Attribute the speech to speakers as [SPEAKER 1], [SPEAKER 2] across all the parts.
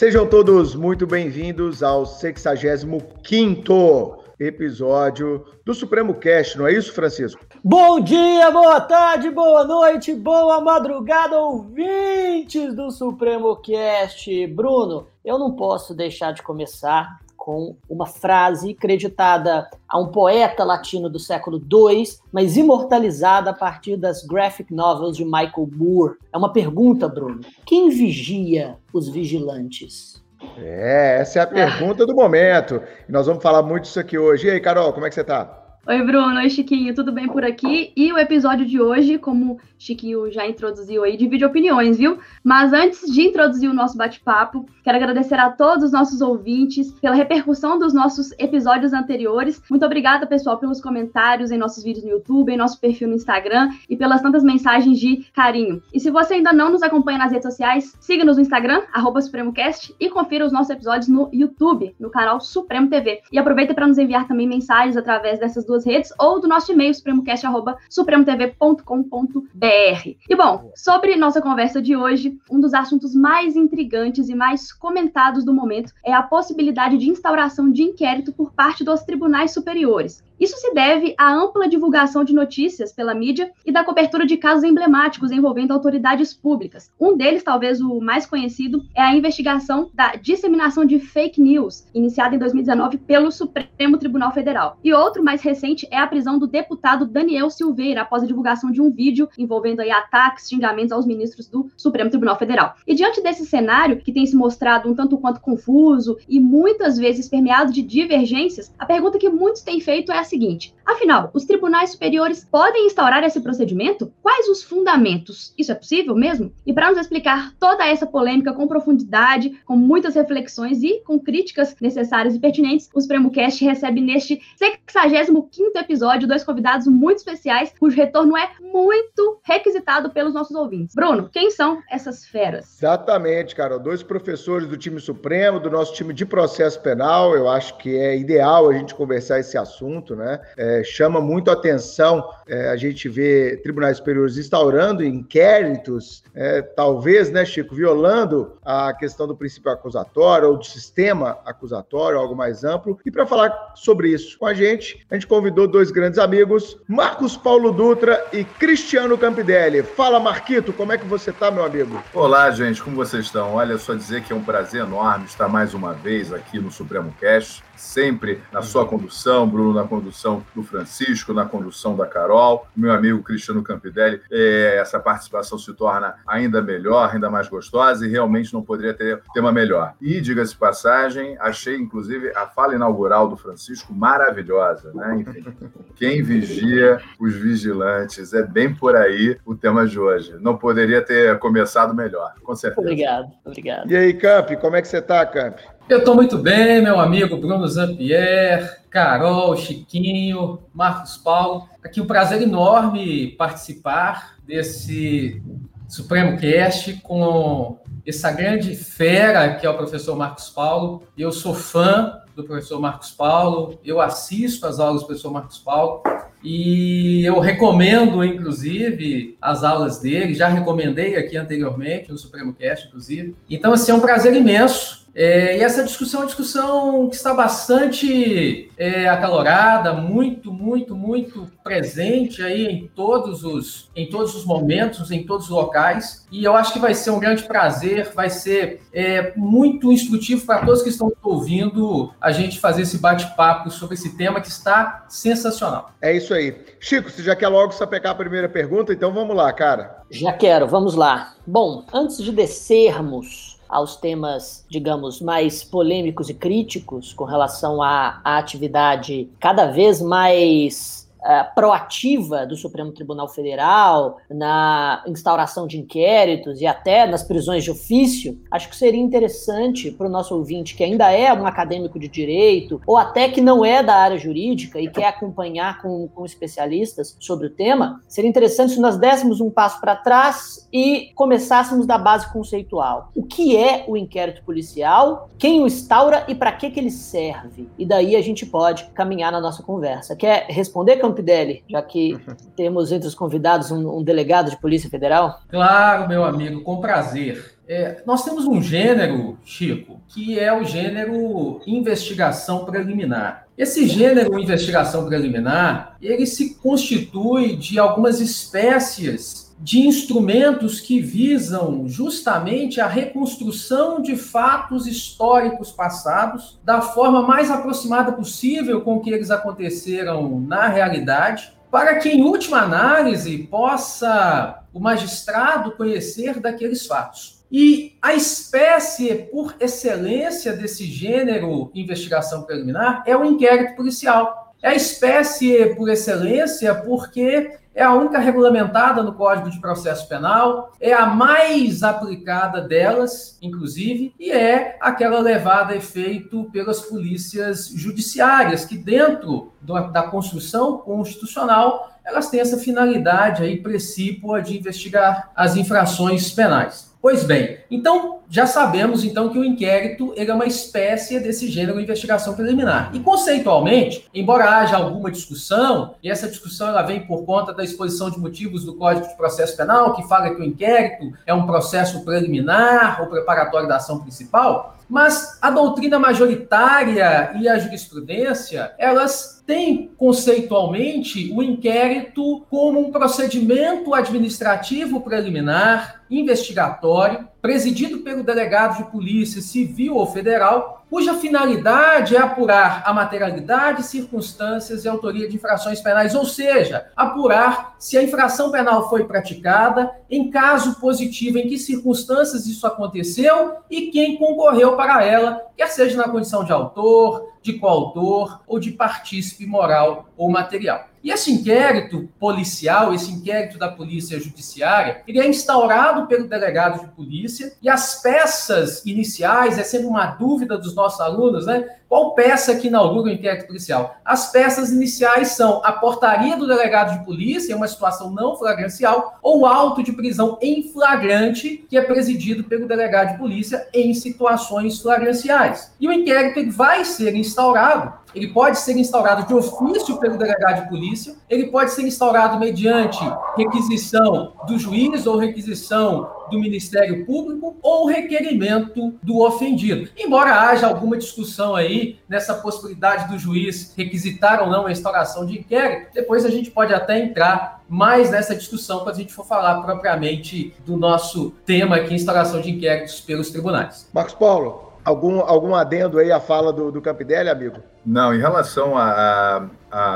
[SPEAKER 1] Sejam todos muito bem-vindos ao 65º episódio do Supremo Cast, não é isso, Francisco?
[SPEAKER 2] Bom dia, boa tarde, boa noite, boa madrugada, ouvintes do Supremo Cast. Bruno, eu não posso deixar de começar com uma frase creditada a um poeta latino do século II, mas imortalizada a partir das graphic novels de Michael Moore. É uma pergunta, Bruno. Quem vigia os vigilantes?
[SPEAKER 1] É, essa é a pergunta do momento. E nós vamos falar muito disso aqui hoje. E aí, Carol, como é que você está?
[SPEAKER 3] Oi, Bruno. Oi, Chiquinho. Tudo bem por aqui? E o episódio de hoje, como Chiquinho já introduziu aí, divide opiniões, viu? Mas antes de introduzir o nosso bate-papo, quero agradecer a todos os nossos ouvintes pela repercussão dos nossos episódios anteriores. Muito obrigada, pessoal, pelos comentários em nossos vídeos no YouTube, em nosso perfil no Instagram e pelas tantas mensagens de carinho. E se você ainda não nos acompanha nas redes sociais, siga-nos no Instagram, SupremoCast, e confira os nossos episódios no YouTube, no canal Supremo TV. E aproveita para nos enviar também mensagens através dessas duas redes ou do nosso e-mail supremocast@supremotv.com.br. E bom, sobre nossa conversa de hoje, um dos assuntos mais intrigantes e mais comentados do momento é a possibilidade de instauração de inquérito por parte dos tribunais superiores. Isso se deve à ampla divulgação de notícias pela mídia e da cobertura de casos emblemáticos envolvendo autoridades públicas. Um deles, talvez o mais conhecido, é a investigação da disseminação de fake news, iniciada em 2019 pelo Supremo Tribunal Federal. E outro mais recente é a prisão do deputado Daniel Silveira após a divulgação de um vídeo envolvendo aí ataques, xingamentos aos ministros do Supremo Tribunal Federal. E diante desse cenário, que tem se mostrado um tanto quanto confuso e muitas vezes permeado de divergências, a pergunta que muitos têm feito é seguinte: afinal, os tribunais superiores podem instaurar esse procedimento? Quais os fundamentos? Isso é possível mesmo? E para nos explicar toda essa polêmica com profundidade, com muitas reflexões e com críticas necessárias e pertinentes, o Supremo Cast recebe neste 65 episódio dois convidados muito especiais, cujo retorno é muito requisitado pelos nossos ouvintes. Bruno, quem são essas feras?
[SPEAKER 1] Exatamente, cara. Dois professores do time Supremo, do nosso time de processo penal. Eu acho que é ideal a gente conversar esse assunto, né? É, chama muito atenção é, a gente ver tribunais superiores instaurando inquéritos, é, talvez, né, Chico, violando a questão do princípio acusatório ou do sistema acusatório, algo mais amplo. E para falar sobre isso com a gente, a gente convidou dois grandes amigos, Marcos Paulo Dutra e Cristiano Campidelli. Fala, Marquito, como é que você está, meu amigo?
[SPEAKER 4] Olá, gente, como vocês estão? Olha, só dizer que é um prazer enorme estar mais uma vez aqui no Supremo Cast sempre na sua condução, Bruno, na condução do Francisco, na condução da Carol, meu amigo Cristiano Campidelli. É, essa participação se torna ainda melhor, ainda mais gostosa e realmente não poderia ter tema melhor. E, diga-se passagem, achei inclusive a fala inaugural do Francisco maravilhosa, né? Enfim, quem vigia os vigilantes é bem por aí o tema de hoje. Não poderia ter começado melhor, com certeza.
[SPEAKER 2] Obrigado, obrigado.
[SPEAKER 1] E aí, Camp, como é que você está, Camp?
[SPEAKER 5] Eu estou muito bem, meu amigo Bruno Zampier, Carol, Chiquinho, Marcos Paulo. Aqui um prazer enorme participar desse Supremo Cast com essa grande fera que é o professor Marcos Paulo. Eu sou fã do professor Marcos Paulo, eu assisto às aulas do professor Marcos Paulo e eu recomendo, inclusive, as aulas dele, já recomendei aqui anteriormente no Supremo Cast, inclusive. Então, assim, é um prazer imenso é, e essa discussão é uma discussão que está bastante é, acalorada, muito, muito, muito presente aí em todos os em todos os momentos, em todos os locais. E eu acho que vai ser um grande prazer, vai ser é, muito instrutivo para todos que estão ouvindo a gente fazer esse bate-papo sobre esse tema que está sensacional.
[SPEAKER 1] É isso aí. Chico, você já quer logo sapecar a primeira pergunta? Então vamos lá, cara.
[SPEAKER 2] Já quero, vamos lá. Bom, antes de descermos aos temas, digamos, mais polêmicos e críticos com relação à, à atividade cada vez mais uh, proativa do Supremo Tribunal Federal na instauração de inquéritos e até nas prisões de ofício, acho que seria interessante para o nosso ouvinte que ainda é um acadêmico de direito ou até que não é da área jurídica e quer acompanhar com, com especialistas sobre o tema, seria interessante se nós dessemos um passo para trás e começássemos da base conceitual. O que é o inquérito policial? Quem o instaura e para que, que ele serve? E daí a gente pode caminhar na nossa conversa. Quer responder, Campidelli, já que temos entre os convidados um, um delegado de Polícia Federal?
[SPEAKER 5] Claro, meu amigo, com prazer. É, nós temos um gênero, Chico, que é o gênero investigação preliminar. Esse gênero investigação preliminar, ele se constitui de algumas espécies de instrumentos que visam justamente a reconstrução de fatos históricos passados da forma mais aproximada possível com que eles aconteceram na realidade, para que, em última análise, possa o magistrado conhecer daqueles fatos. E a espécie por excelência desse gênero investigação preliminar é o inquérito policial. É a espécie por excelência porque é a única regulamentada no Código de Processo Penal, é a mais aplicada delas, inclusive, e é aquela levada a efeito pelas polícias judiciárias, que dentro da construção constitucional, elas têm essa finalidade aí precípua de investigar as infrações penais. Pois bem, então já sabemos então que o inquérito é uma espécie desse gênero de investigação preliminar. E conceitualmente, embora haja alguma discussão, e essa discussão ela vem por conta da exposição de motivos do Código de Processo Penal, que fala que o inquérito é um processo preliminar ou preparatório da ação principal, mas a doutrina majoritária e a jurisprudência, elas têm conceitualmente o inquérito como um procedimento administrativo preliminar investigatório, presidido pelo delegado de polícia civil ou federal, cuja finalidade é apurar a materialidade, circunstâncias e autoria de infrações penais, ou seja, apurar se a infração penal foi praticada, em caso positivo, em que circunstâncias isso aconteceu e quem concorreu para ela, quer seja na condição de autor, de coautor ou de partícipe moral ou material. E esse inquérito policial, esse inquérito da polícia judiciária, ele é instaurado pelo delegado de polícia e as peças iniciais, é sempre uma dúvida dos nossos alunos, né? Qual peça que inaugura o inquérito policial? As peças iniciais são a portaria do delegado de polícia, em uma situação não flagrancial, ou auto de prisão em flagrante, que é presidido pelo delegado de polícia em situações flagranciais. E o inquérito vai ser instaurado ele pode ser instaurado de ofício pelo delegado de polícia, ele pode ser instaurado mediante requisição do juiz ou requisição do Ministério Público ou requerimento do ofendido. Embora haja alguma discussão aí nessa possibilidade do juiz requisitar ou não a instauração de inquérito, depois a gente pode até entrar mais nessa discussão quando a gente for falar propriamente do nosso tema aqui, instauração de inquéritos pelos tribunais.
[SPEAKER 1] Marcos Paulo, Algum, algum adendo aí à fala do, do Campidelli, amigo?
[SPEAKER 4] Não, em relação à,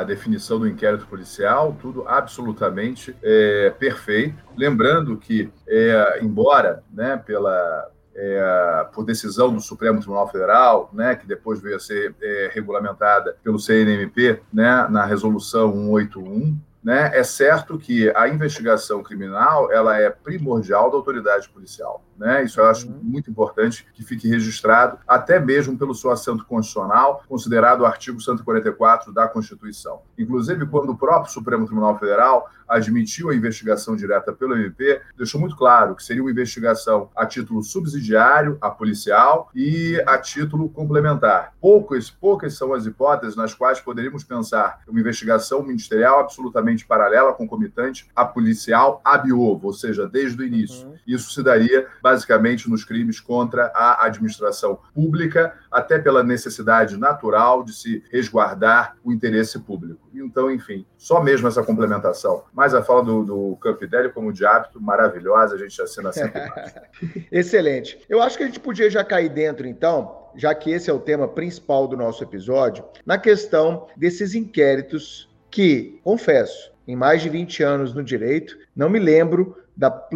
[SPEAKER 4] definição do inquérito policial, tudo absolutamente é, perfeito. Lembrando que, é, embora né, pela, é, por decisão do Supremo Tribunal Federal, né, que depois veio a ser é, regulamentada pelo CNMP, né, na resolução 181, né, é certo que a investigação criminal ela é primordial da autoridade policial. Né? Isso eu acho uhum. muito importante que fique registrado, até mesmo pelo seu assento constitucional, considerado o artigo 144 da Constituição. Inclusive, quando o próprio Supremo Tribunal Federal admitiu a investigação direta pelo MP, deixou muito claro que seria uma investigação a título subsidiário, a policial, e a título complementar. Poucas, poucas são as hipóteses nas quais poderíamos pensar uma investigação ministerial absolutamente paralela, concomitante, a policial ab ovo, ou seja, desde o início. Uhum. Isso se daria basicamente nos crimes contra a administração pública, até pela necessidade natural de se resguardar o interesse público. Então, enfim, só mesmo essa complementação. Mas a fala do, do Campidelli, como de hábito, maravilhosa, a gente assina sempre.
[SPEAKER 1] Excelente. Eu acho que a gente podia já cair dentro, então, já que esse é o tema principal do nosso episódio, na questão desses inquéritos que, confesso, em mais de 20 anos no direito, não me lembro da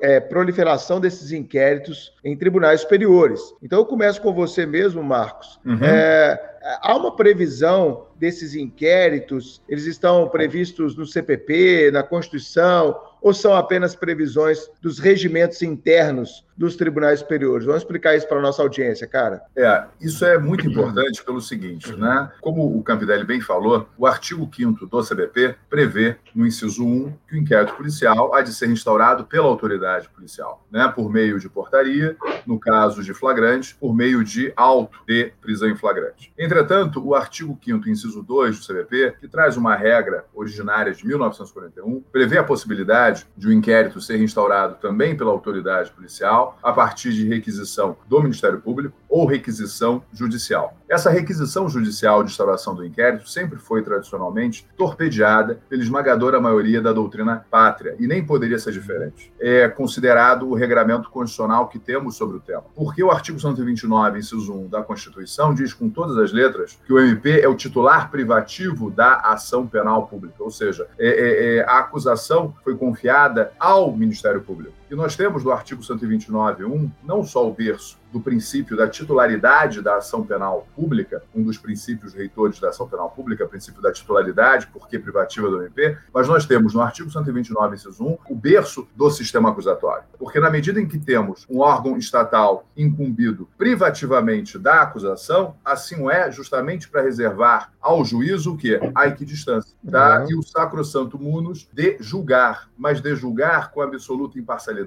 [SPEAKER 1] é, proliferação desses inquéritos em tribunais superiores. Então, eu começo com você mesmo, Marcos. Uhum. É, há uma previsão desses inquéritos? Eles estão previstos no CPP, na Constituição, ou são apenas previsões dos regimentos internos dos tribunais superiores? Vamos explicar isso para a nossa audiência, cara.
[SPEAKER 4] É, isso é muito importante pelo seguinte, né? Como o Campidelli bem falou, o artigo 5 do CBP prevê, no inciso 1, que o inquérito policial há de ser instaurado pela autoridade policial, né? Por meio de portaria, no caso de flagrante, por meio de auto de prisão em flagrante. Entre Entretanto, o artigo 5 inciso 2 do CVP, que traz uma regra originária de 1941, prevê a possibilidade de um inquérito ser instaurado também pela autoridade policial a partir de requisição do Ministério Público ou requisição judicial. Essa requisição judicial de instauração do inquérito sempre foi tradicionalmente torpedeada pela esmagadora maioria da doutrina pátria e nem poderia ser diferente. É considerado o regramento constitucional que temos sobre o tema. Porque o artigo 129, inciso 1 da Constituição diz com todas as letras que o MP é o titular privativo da ação penal pública, ou seja, é, é, é, a acusação foi confiada ao Ministério Público. E nós temos no artigo 129.1 não só o berço do princípio da titularidade da ação penal pública, um dos princípios reitores da ação penal pública, o princípio da titularidade, porque privativa do MP, mas nós temos no artigo 129, inciso 1, o berço do sistema acusatório. Porque na medida em que temos um órgão estatal incumbido privativamente da acusação, assim é justamente para reservar ao juízo o quê? A equidistância. Tá? Uhum. E o sacrosanto munus de julgar, mas de julgar com absoluta imparcialidade,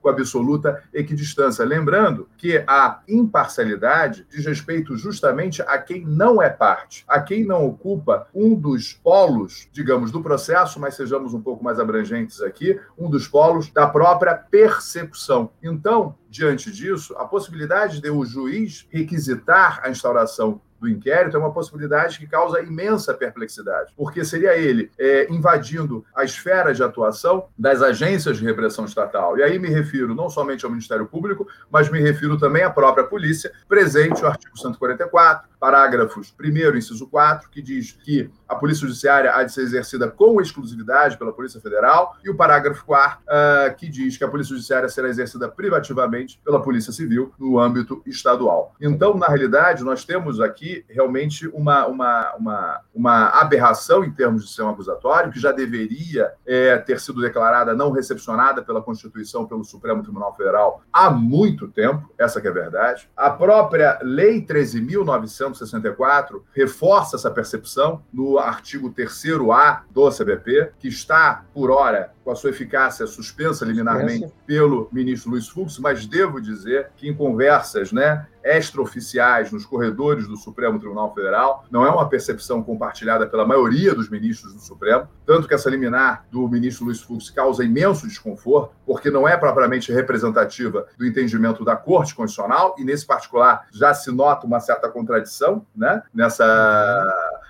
[SPEAKER 4] com absoluta equidistância. Lembrando que a imparcialidade diz respeito justamente a quem não é parte, a quem não ocupa um dos polos, digamos, do processo, mas sejamos um pouco mais abrangentes aqui, um dos polos da própria persecução. Então, diante disso, a possibilidade de o juiz requisitar a instauração do inquérito é uma possibilidade que causa imensa perplexidade, porque seria ele é, invadindo a esfera de atuação das agências de repressão estatal. E aí me refiro não somente ao Ministério Público, mas me refiro também à própria polícia, presente o artigo 144, parágrafos 1 inciso 4, que diz que a Polícia Judiciária há de ser exercida com exclusividade pela Polícia Federal, e o parágrafo 4, uh, ah, que diz que a Polícia Judiciária será exercida privativamente pela Polícia Civil no âmbito estadual. Então, na realidade, nós temos aqui realmente uma, uma, uma, uma aberração em termos de sistema acusatório, que já deveria é, ter sido declarada não recepcionada pela Constituição, pelo Supremo Tribunal Federal há muito tempo, essa é a verdade. A própria Lei 13.900 164 reforça essa percepção no artigo 3A do CBP, que está, por hora, com a sua eficácia suspensa liminarmente pelo ministro Luiz Fux, mas devo dizer que em conversas né, extraoficiais nos corredores do Supremo Tribunal Federal, não é uma percepção compartilhada pela maioria dos ministros do Supremo, tanto que essa liminar do ministro Luiz Fux causa imenso desconforto, porque não é propriamente representativa do entendimento da Corte Constitucional, e nesse particular já se nota uma certa contradição, né? nessa,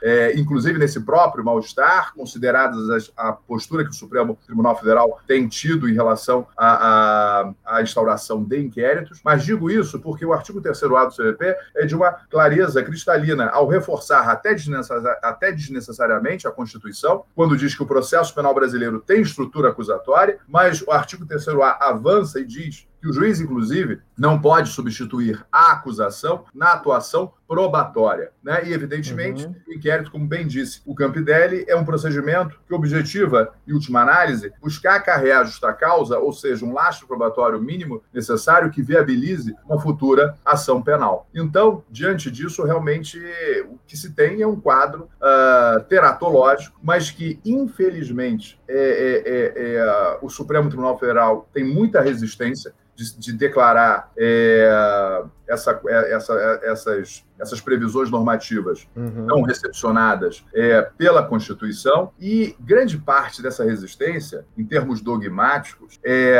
[SPEAKER 4] é, inclusive nesse próprio mal-estar, consideradas as, a postura que o Supremo Tribunal Federal tem tido em relação à instauração de inquéritos, mas digo isso porque o artigo 3 terceiro A do CVP é de uma clareza cristalina. Ao reforçar até, até desnecessariamente a Constituição, quando diz que o processo penal brasileiro tem estrutura acusatória, mas o artigo 3 A avança e diz o juiz, inclusive, não pode substituir a acusação na atuação probatória. Né? E, evidentemente, uhum. o inquérito, como bem disse o Campidelli, é um procedimento que objetiva, em última análise, buscar acarrear justa causa, ou seja, um lastro probatório mínimo necessário que viabilize uma futura ação penal. Então, diante disso, realmente, o que se tem é um quadro uh, teratológico, mas que, infelizmente, é, é, é, é o Supremo Tribunal Federal tem muita resistência de, de declarar é, essa, é, essa, é, essas, essas previsões normativas uhum. não recepcionadas é, pela Constituição e grande parte dessa resistência, em termos dogmáticos, é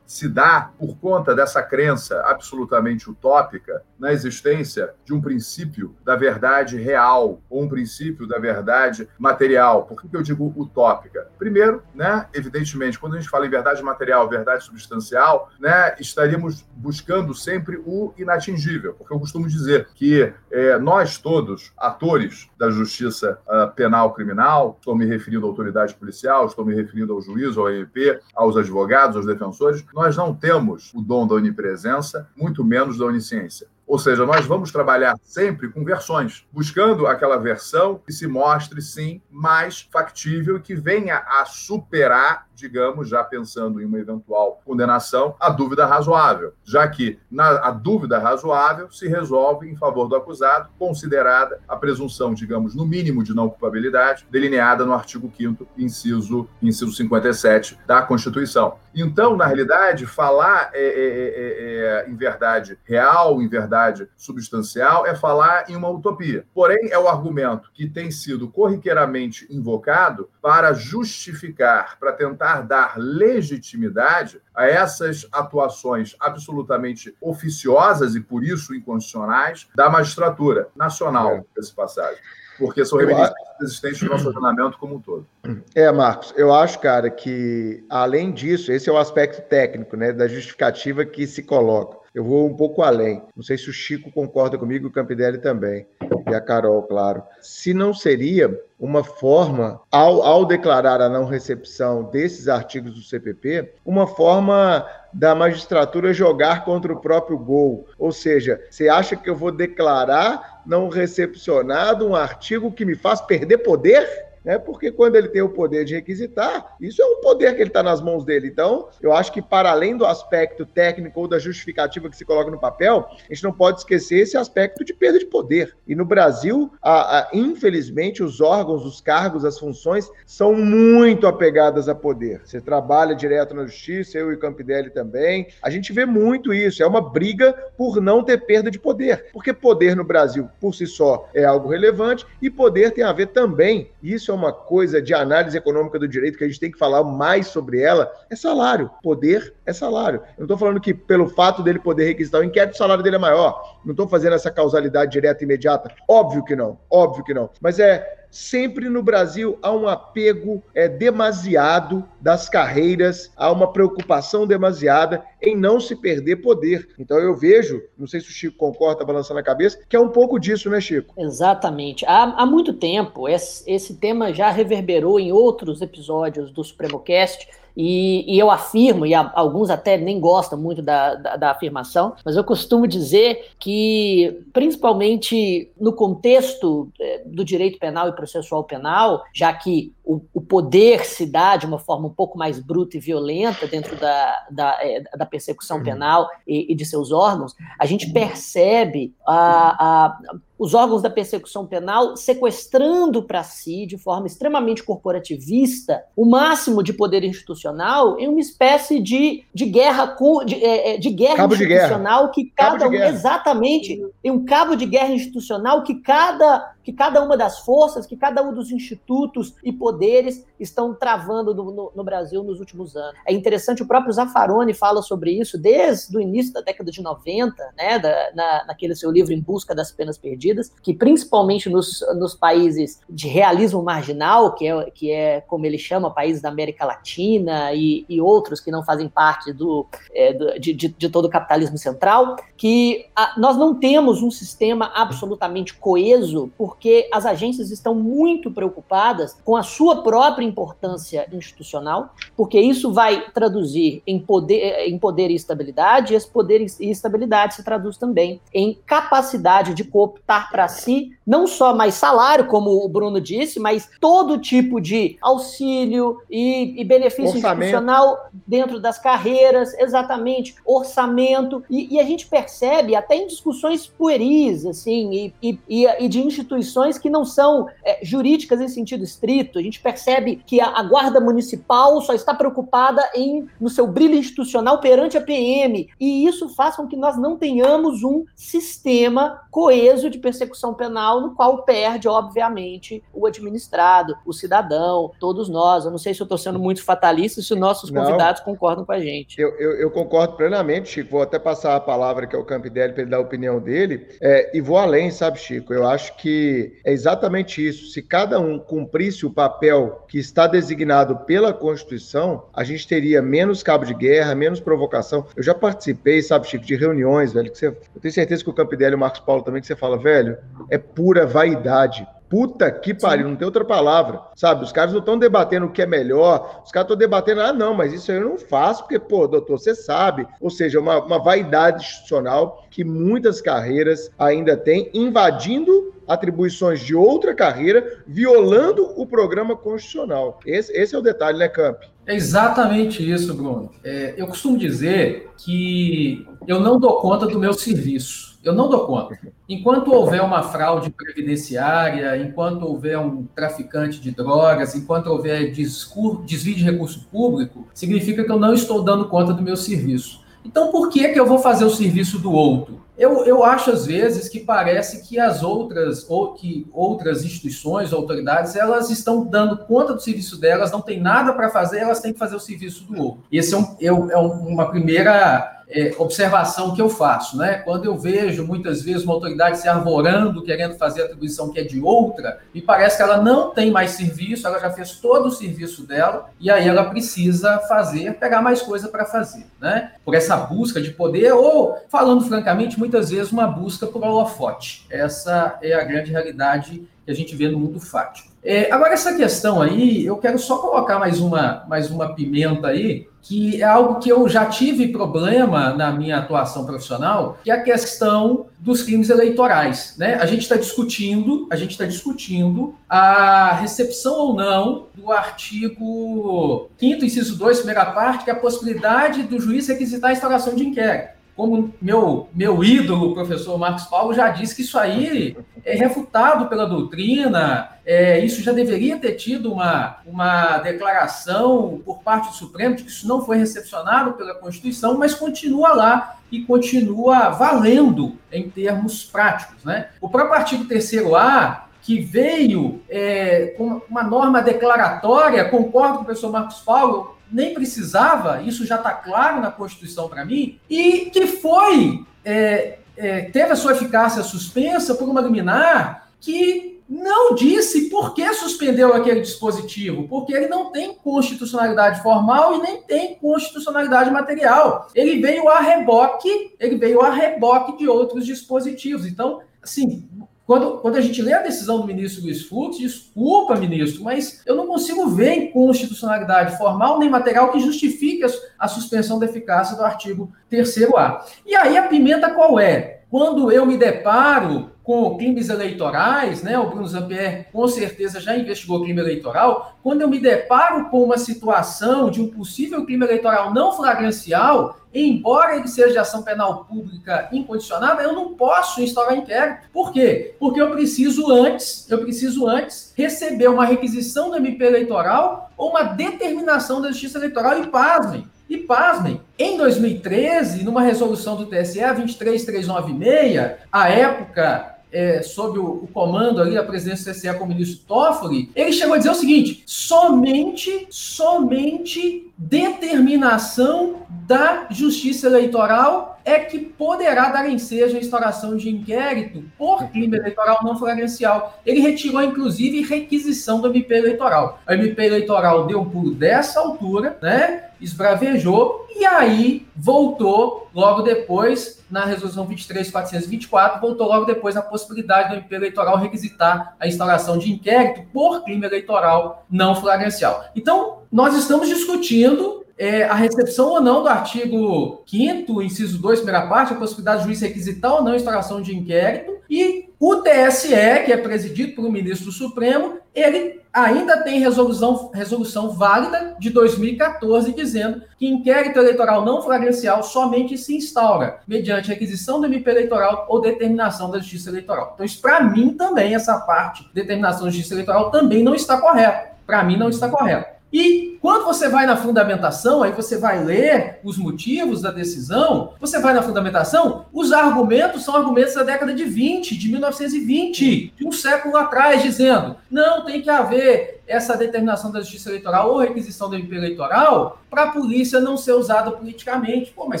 [SPEAKER 4] se dá por conta dessa crença absolutamente utópica na existência de um princípio da verdade real ou um princípio da verdade material. Por que eu digo utópica? Primeiro, né, evidentemente, quando a gente fala em verdade material, verdade substancial, né, estaríamos buscando sempre o inatingível, porque eu costumo dizer que é, nós todos, atores da justiça uh, penal criminal, estou me referindo à autoridade policial, estou me referindo ao juiz, ao MP, aos advogados, aos defensores, nós não temos o dom da onipresença, muito menos da onisciência. Ou seja, nós vamos trabalhar sempre com versões, buscando aquela versão que se mostre, sim, mais factível e que venha a superar digamos, já pensando em uma eventual condenação, a dúvida razoável, já que na, a dúvida razoável se resolve em favor do acusado, considerada a presunção, digamos, no mínimo de não culpabilidade, delineada no artigo 5 inciso, inciso 57 da Constituição. Então, na realidade, falar é, é, é, é, em verdade real, em verdade substancial, é falar em uma utopia. Porém, é o argumento que tem sido corriqueiramente invocado para justificar, para tentar dar legitimidade a essas atuações absolutamente oficiosas e, por isso, inconstitucionais da magistratura nacional, é. essa passagem porque são reminiscências existentes do nosso ordenamento como um todo.
[SPEAKER 1] É, Marcos, eu acho, cara, que além disso, esse é o aspecto técnico, né, da justificativa que se coloca. Eu vou um pouco além. Não sei se o Chico concorda comigo, o Campidelli também, e a Carol, claro. Se não seria uma forma, ao, ao declarar a não recepção desses artigos do CPP, uma forma da magistratura jogar contra o próprio gol. Ou seja, você acha que eu vou declarar não recepcionado um artigo que me faz perder poder? Né? Porque quando ele tem o poder de requisitar, isso é um poder que ele está nas mãos dele. Então, eu acho que para além do aspecto técnico ou da justificativa que se coloca no papel, a gente não pode esquecer esse aspecto de perda de poder. E no Brasil, a, a, infelizmente, os órgãos, os cargos, as funções são muito apegadas a poder. Você trabalha direto na justiça, eu e o Campidelli também. A gente vê muito isso. É uma briga por não ter perda de poder. Porque poder no Brasil, por si só, é algo relevante e poder tem a ver também. Isso é uma coisa de análise econômica do direito que a gente tem que falar mais sobre ela, é salário. Poder é salário. Eu não estou falando que pelo fato dele poder requisitar o inquérito, o salário dele é maior. Não estou fazendo essa causalidade direta e imediata. Óbvio que não, óbvio que não. Mas é sempre no Brasil há um apego é, demasiado das carreiras, há uma preocupação demasiada em não se perder poder. Então eu vejo, não sei se o Chico concorda, balançando a cabeça, que é um pouco disso, né, Chico?
[SPEAKER 2] Exatamente. Há, há muito tempo, esse, esse tema já reverberou em outros episódios do Supremo Cast e, e, eu afirmo, e a, alguns até nem gostam muito da, da, da, afirmação, mas eu costumo dizer que, principalmente no contexto é, do direito penal e processual penal, já que o, o, poder se dá de uma forma um pouco mais bruta e violenta dentro da, da, é, da persecução penal e, e, de seus órgãos, a gente percebe a, a os órgãos da persecução penal sequestrando para si, de forma extremamente corporativista, o máximo de poder institucional em uma espécie de, de guerra de, é, é, de guerra
[SPEAKER 1] cabo
[SPEAKER 2] institucional
[SPEAKER 1] de guerra.
[SPEAKER 2] que cada um, exatamente em um cabo de guerra institucional que cada que cada uma das forças, que cada um dos institutos e poderes estão travando no, no, no, Brasil nos últimos anos. É interessante, o próprio Zaffaroni fala sobre isso desde o início da década de 90, né, da, na, naquele seu livro Em Busca das Penas Perdidas, que principalmente nos, nos países de realismo marginal, que é, que é como ele chama, países da América Latina e, e outros que não fazem parte do, é, do de, de, de, todo o capitalismo central, que a, nós não temos um sistema absolutamente coeso por porque as agências estão muito preocupadas com a sua própria importância institucional, porque isso vai traduzir em poder, em poder e estabilidade, e esse poder e estabilidade se traduz também em capacidade de cooptar para si não só mais salário, como o Bruno disse, mas todo tipo de auxílio e, e benefício orçamento. institucional dentro das carreiras, exatamente, orçamento, e, e, a gente percebe até em discussões pueris, assim, e, e, e de instituições que não são é, jurídicas em sentido estrito, a gente percebe que a, a guarda municipal só está preocupada em no seu brilho institucional perante a PM, e isso faz com que nós não tenhamos um sistema coeso de persecução penal no qual perde, obviamente, o administrado, o cidadão, todos nós. Eu não sei se eu estou sendo muito fatalista, se os nossos convidados não, concordam com a gente.
[SPEAKER 1] Eu, eu, eu, concordo plenamente, Chico. Vou até passar a palavra que é o Campidelli para ele dar a opinião dele. É, e vou além, sabe, Chico? Eu acho que é exatamente isso. Se cada um cumprisse o papel que está designado pela Constituição, a gente teria menos cabo de guerra, menos provocação. Eu já participei, sabe, Chico, de reuniões, velho, que você. Eu tenho certeza que o Campidelli e o Marcos Paulo também, que você fala, velho, é pura vaidade. Puta que pariu, Sim. não tem outra palavra, sabe? Os caras não estão debatendo o que é melhor, os caras estão debatendo, ah, não, mas isso aí eu não faço, porque, pô, doutor, você sabe. Ou seja, uma, uma vaidade institucional que muitas carreiras ainda têm, invadindo atribuições de outra carreira, violando o programa constitucional. Esse, esse é o detalhe, né, Camp?
[SPEAKER 5] É exatamente isso, Bruno. É, eu costumo dizer que eu não dou conta do meu serviço. Eu não dou conta. Enquanto houver uma fraude previdenciária, enquanto houver um traficante de drogas, enquanto houver desvio de recurso público, significa que eu não estou dando conta do meu serviço. Então, por que, que eu vou fazer o serviço do outro? Eu, eu acho, às vezes, que parece que as outras, ou que outras instituições, autoridades, elas estão dando conta do serviço delas, não tem nada para fazer, elas têm que fazer o serviço do outro. Esse é, um, é, é uma primeira é, observação que eu faço, né? Quando eu vejo muitas vezes uma autoridade se arvorando, querendo fazer atribuição que é de outra, me parece que ela não tem mais serviço, ela já fez todo o serviço dela e aí ela precisa fazer, pegar mais coisa para fazer, né? Por essa busca de poder ou, falando francamente, muitas vezes uma busca por holofote. Essa é a grande realidade que a gente vê no mundo fático. É, agora, essa questão aí, eu quero só colocar mais uma, mais uma pimenta aí, que é algo que eu já tive problema na minha atuação profissional, que é a questão dos crimes eleitorais. Né? A gente está discutindo, a gente está discutindo a recepção ou não do artigo 5 inciso 2, primeira parte, que é a possibilidade do juiz requisitar a instauração de inquérito como meu, meu ídolo, o professor Marcos Paulo, já disse que isso aí é refutado pela doutrina, é, isso já deveria ter tido uma, uma declaração por parte do Supremo de que isso não foi recepcionado pela Constituição, mas continua lá e continua valendo em termos práticos. Né? O próprio artigo 3A, que veio é, com uma norma declaratória, concordo com o professor Marcos Paulo, nem precisava, isso já está claro na Constituição para mim, e que foi, é, é, teve a sua eficácia suspensa por uma liminar que não disse por que suspendeu aquele dispositivo, porque ele não tem constitucionalidade formal e nem tem constitucionalidade material. Ele veio a reboque, ele veio a reboque de outros dispositivos. Então, assim, quando, quando a gente lê a decisão do ministro Luiz Fux, desculpa, ministro, mas eu não consigo ver em constitucionalidade formal nem material que justifique a, a suspensão da eficácia do artigo 3A. E aí a pimenta qual é? Quando eu me deparo com crimes eleitorais, né? O Bruno Zampier com certeza já investigou crime eleitoral. Quando eu me deparo com uma situação de um possível crime eleitoral não flagrancial, embora ele seja de ação penal pública incondicionada, eu não posso instaurar inquérito. Por quê? Porque eu preciso antes, eu preciso antes receber uma requisição do MP eleitoral ou uma determinação da Justiça Eleitoral e pasmem. E pasmem, em 2013, numa resolução do TSE 23396, a época é, sob o, o, comando ali da presidência do TSE com o ministro Toffoli, ele chegou a dizer o seguinte: somente, somente determinação da Justiça Eleitoral é que poderá dar ensejo à instauração de inquérito por crime eleitoral não flagrancial. Ele retirou, inclusive, requisição do MP eleitoral. A MP eleitoral deu um pulo dessa altura, né? Esbravejou e aí voltou logo depois, na resolução 23.424, voltou logo depois na possibilidade do MP eleitoral requisitar a instauração de inquérito por crime eleitoral não flagrancial. Então, nós estamos discutindo é, a recepção ou não do artigo 5 inciso 2, primeira parte, a possibilidade do juiz requisitar ou não a instauração de inquérito, e o TSE, que é presidido pelo ministro Supremo, ele ainda tem resolução, resolução válida de 2014 dizendo que inquérito eleitoral não flagrancial somente se instaura mediante requisição do MP eleitoral ou determinação da Justiça Eleitoral. Então, isso para mim também, essa parte, determinação da Justiça Eleitoral, também não está correto. Para mim, não está correto. E quando você vai na fundamentação, aí você vai ler os motivos da decisão, você vai na fundamentação, os argumentos são argumentos da década de 20, de 1920, de um século atrás, dizendo: não tem que haver essa determinação da justiça eleitoral ou requisição do MP eleitoral para a polícia não ser usada politicamente. Pô, mas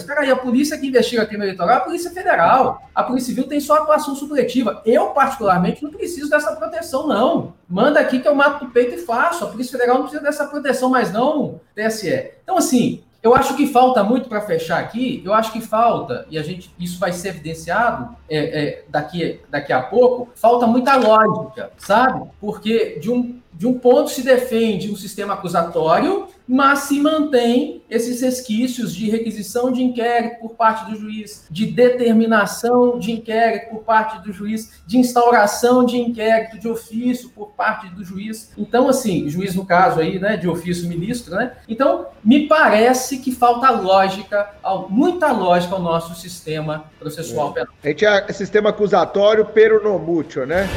[SPEAKER 5] espera aí, a polícia que investiga crime eleitoral é a Polícia Federal. A Polícia Civil tem só atuação supletiva. Eu, particularmente, não preciso dessa proteção, não. Manda aqui que eu mato do peito e faço. A Polícia Federal não precisa dessa proteção, mas não TSE. Então, assim, eu acho que falta muito para fechar aqui. Eu acho que falta, e a gente isso vai ser evidenciado é, é, daqui, daqui a pouco, falta muita lógica, sabe? Porque de um de um ponto se defende um sistema acusatório, mas se mantém esses resquícios de requisição de inquérito por parte do juiz, de determinação de inquérito por parte do juiz, de instauração de inquérito de ofício por parte do juiz. Então, assim, juiz no caso aí, né, de ofício ministro, né? Então, me parece que falta lógica, muita lógica ao nosso sistema processual penal.
[SPEAKER 1] A gente é sistema acusatório pero no mucho, né?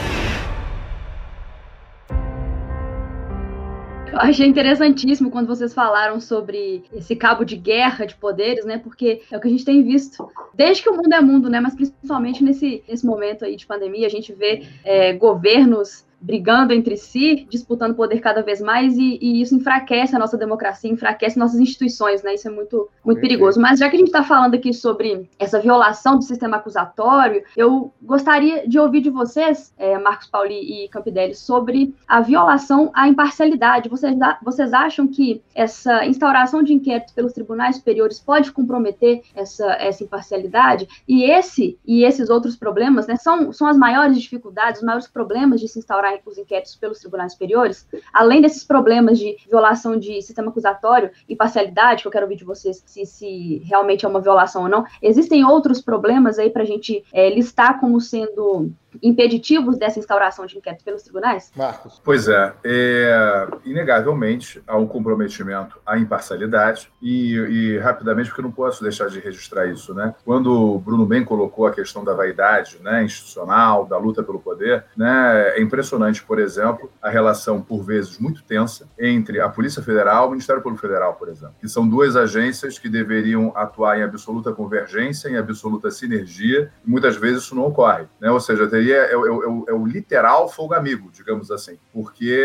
[SPEAKER 3] Eu achei interessantíssimo quando vocês falaram sobre esse cabo de guerra de poderes, né? Porque é o que a gente tem visto desde que o mundo é mundo, né? Mas principalmente nesse, nesse momento aí de pandemia, a gente vê é, governos brigando entre si, disputando poder cada vez mais, e, e, isso enfraquece a nossa democracia, enfraquece nossas instituições, né? Isso é muito, muito perigoso. Mas já que a gente está falando aqui sobre essa violação do sistema acusatório, eu gostaria de ouvir de vocês, é, Marcos Pauli e Campidelli, sobre a violação à imparcialidade. Vocês, vocês acham que essa instauração de inquéritos pelos tribunais superiores pode comprometer essa, essa imparcialidade? E esse e esses outros problemas, né, são, são as maiores dificuldades, os maiores problemas de se instaurar os inquéritos pelos tribunais superiores, além desses problemas de violação de sistema acusatório e parcialidade, que eu quero ouvir de vocês se, se realmente é uma violação ou não, existem outros problemas aí para a gente é, listar como sendo impeditivos dessa instauração de inquérito pelos tribunais?
[SPEAKER 4] Marcos. Pois é, é inegavelmente há um comprometimento à imparcialidade e, e, rapidamente, porque eu não posso deixar de registrar isso, né? Quando o Bruno bem colocou a questão da vaidade né, institucional, da luta pelo poder, né, é impressionante, por exemplo, a relação, por vezes, muito tensa entre a Polícia Federal e o Ministério Público Federal, por exemplo, que são duas agências que deveriam atuar em absoluta convergência, em absoluta sinergia, e muitas vezes isso não ocorre, né? Ou seja, seria é, é, é, é, o literal fogo amigo, digamos assim, porque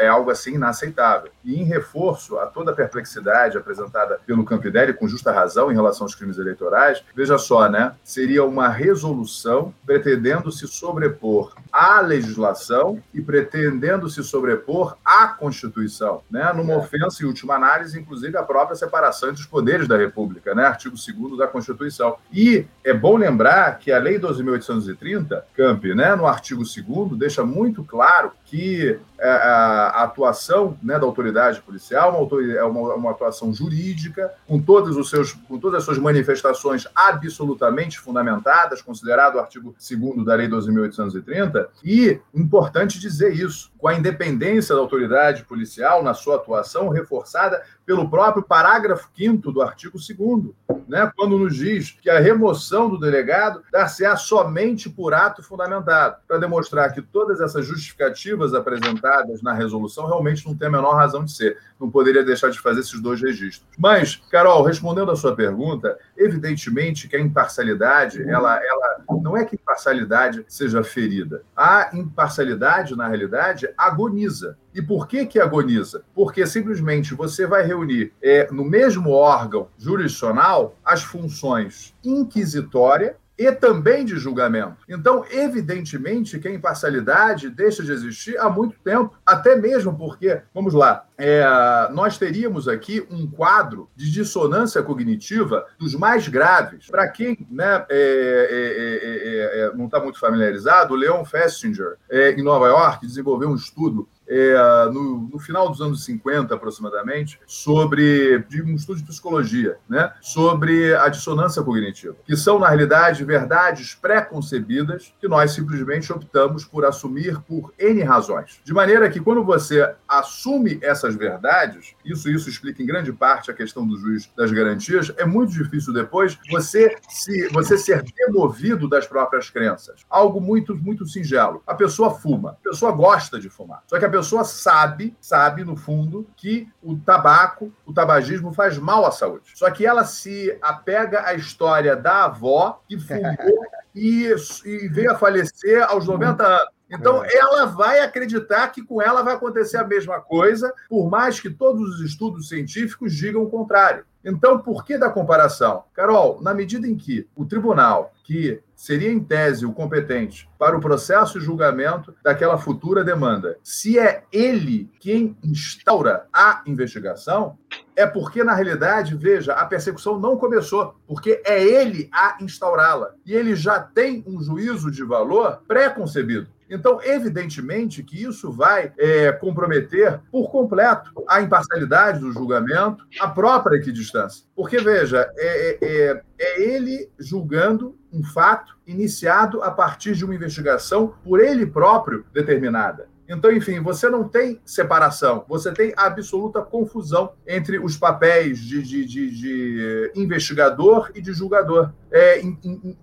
[SPEAKER 4] é algo assim inaceitável. E em reforço a toda a perplexidade apresentada pelo Campidelli, com justa razão, em relação aos crimes eleitorais, veja só, né? Seria uma resolução pretendendo se sobrepor à legislação e pretendendo se sobrepor à Constituição, né? Numa ofensa, em última análise, inclusive, a própria separação entre os poderes da República, né? Artigo 2 da Constituição. E é bom lembrar que a Lei 12.830, Camp, né, no artigo 2 deixa muito claro que é, a atuação né, da autoridade policial é uma, uma, atuação jurídica, com, todos os seus, com todas as suas manifestações absolutamente fundamentadas, considerado o artigo 2 da Lei 12.830, e importante dizer isso, com a independência da autoridade policial na sua atuação reforçada pelo próprio parágrafo 5 do artigo 2 né, quando nos diz que a remoção do delegado dar-se-á somente por ato fundamentado, para demonstrar que todas essas justificativas apresentadas na resolução realmente não têm a menor razão de ser. Não poderia deixar de fazer esses dois registros. Mas, Carol, respondendo à sua pergunta, evidentemente que a imparcialidade, ela, ela não é que imparcialidade seja ferida. A imparcialidade, na realidade, agoniza. E por que que agoniza? Porque simplesmente você vai reunir é, no mesmo órgão jurisdicional as funções inquisitória e também de julgamento. Então, evidentemente que a imparcialidade deixa de existir há muito tempo, até mesmo porque, vamos lá, é, nós teríamos aqui um quadro de dissonância cognitiva dos mais graves. Para quem né, é, é, é, é não está muito familiarizado, o Leon Festinger, é, em Nova York, desenvolveu um estudo é, no, no, final dos anos 50, aproximadamente, sobre de um estudo de psicologia, né, sobre a dissonância cognitiva, que são, na realidade, verdades pré-concebidas que nós simplesmente optamos por assumir por N razões. De maneira que, quando você assume essas verdades, isso, isso explica em grande parte a questão do juiz das garantias, é muito difícil depois você, se, você ser demovido das próprias crenças. Algo muito, muito singelo. A pessoa fuma, a pessoa gosta de fumar. Só que a pessoa sabe, sabe no fundo, que o tabaco, o tabagismo faz mal à saúde. Só que ela se apega à história da avó que fumou e, e veio a falecer aos 90 anos. Então, é. ela vai acreditar que com ela vai acontecer a mesma coisa, por mais que todos os estudos científicos digam o contrário. Então, por que da comparação? Carol, na medida em que o tribunal, que seria em tese o competente para o processo e julgamento daquela futura demanda, se é ele quem instaura a investigação, é porque, na realidade, veja, a persecução não começou, porque é ele a instaurá-la. E ele já tem um juízo de valor pré-concebido. Então, evidentemente que isso vai é, comprometer por completo a imparcialidade do julgamento, a própria equidistância. Porque, veja, é, é, é ele julgando um fato iniciado a partir de uma investigação por ele próprio determinada. Então, enfim, você não tem separação, você tem absoluta confusão entre os papéis de, de, de, de investigador e de julgador. É,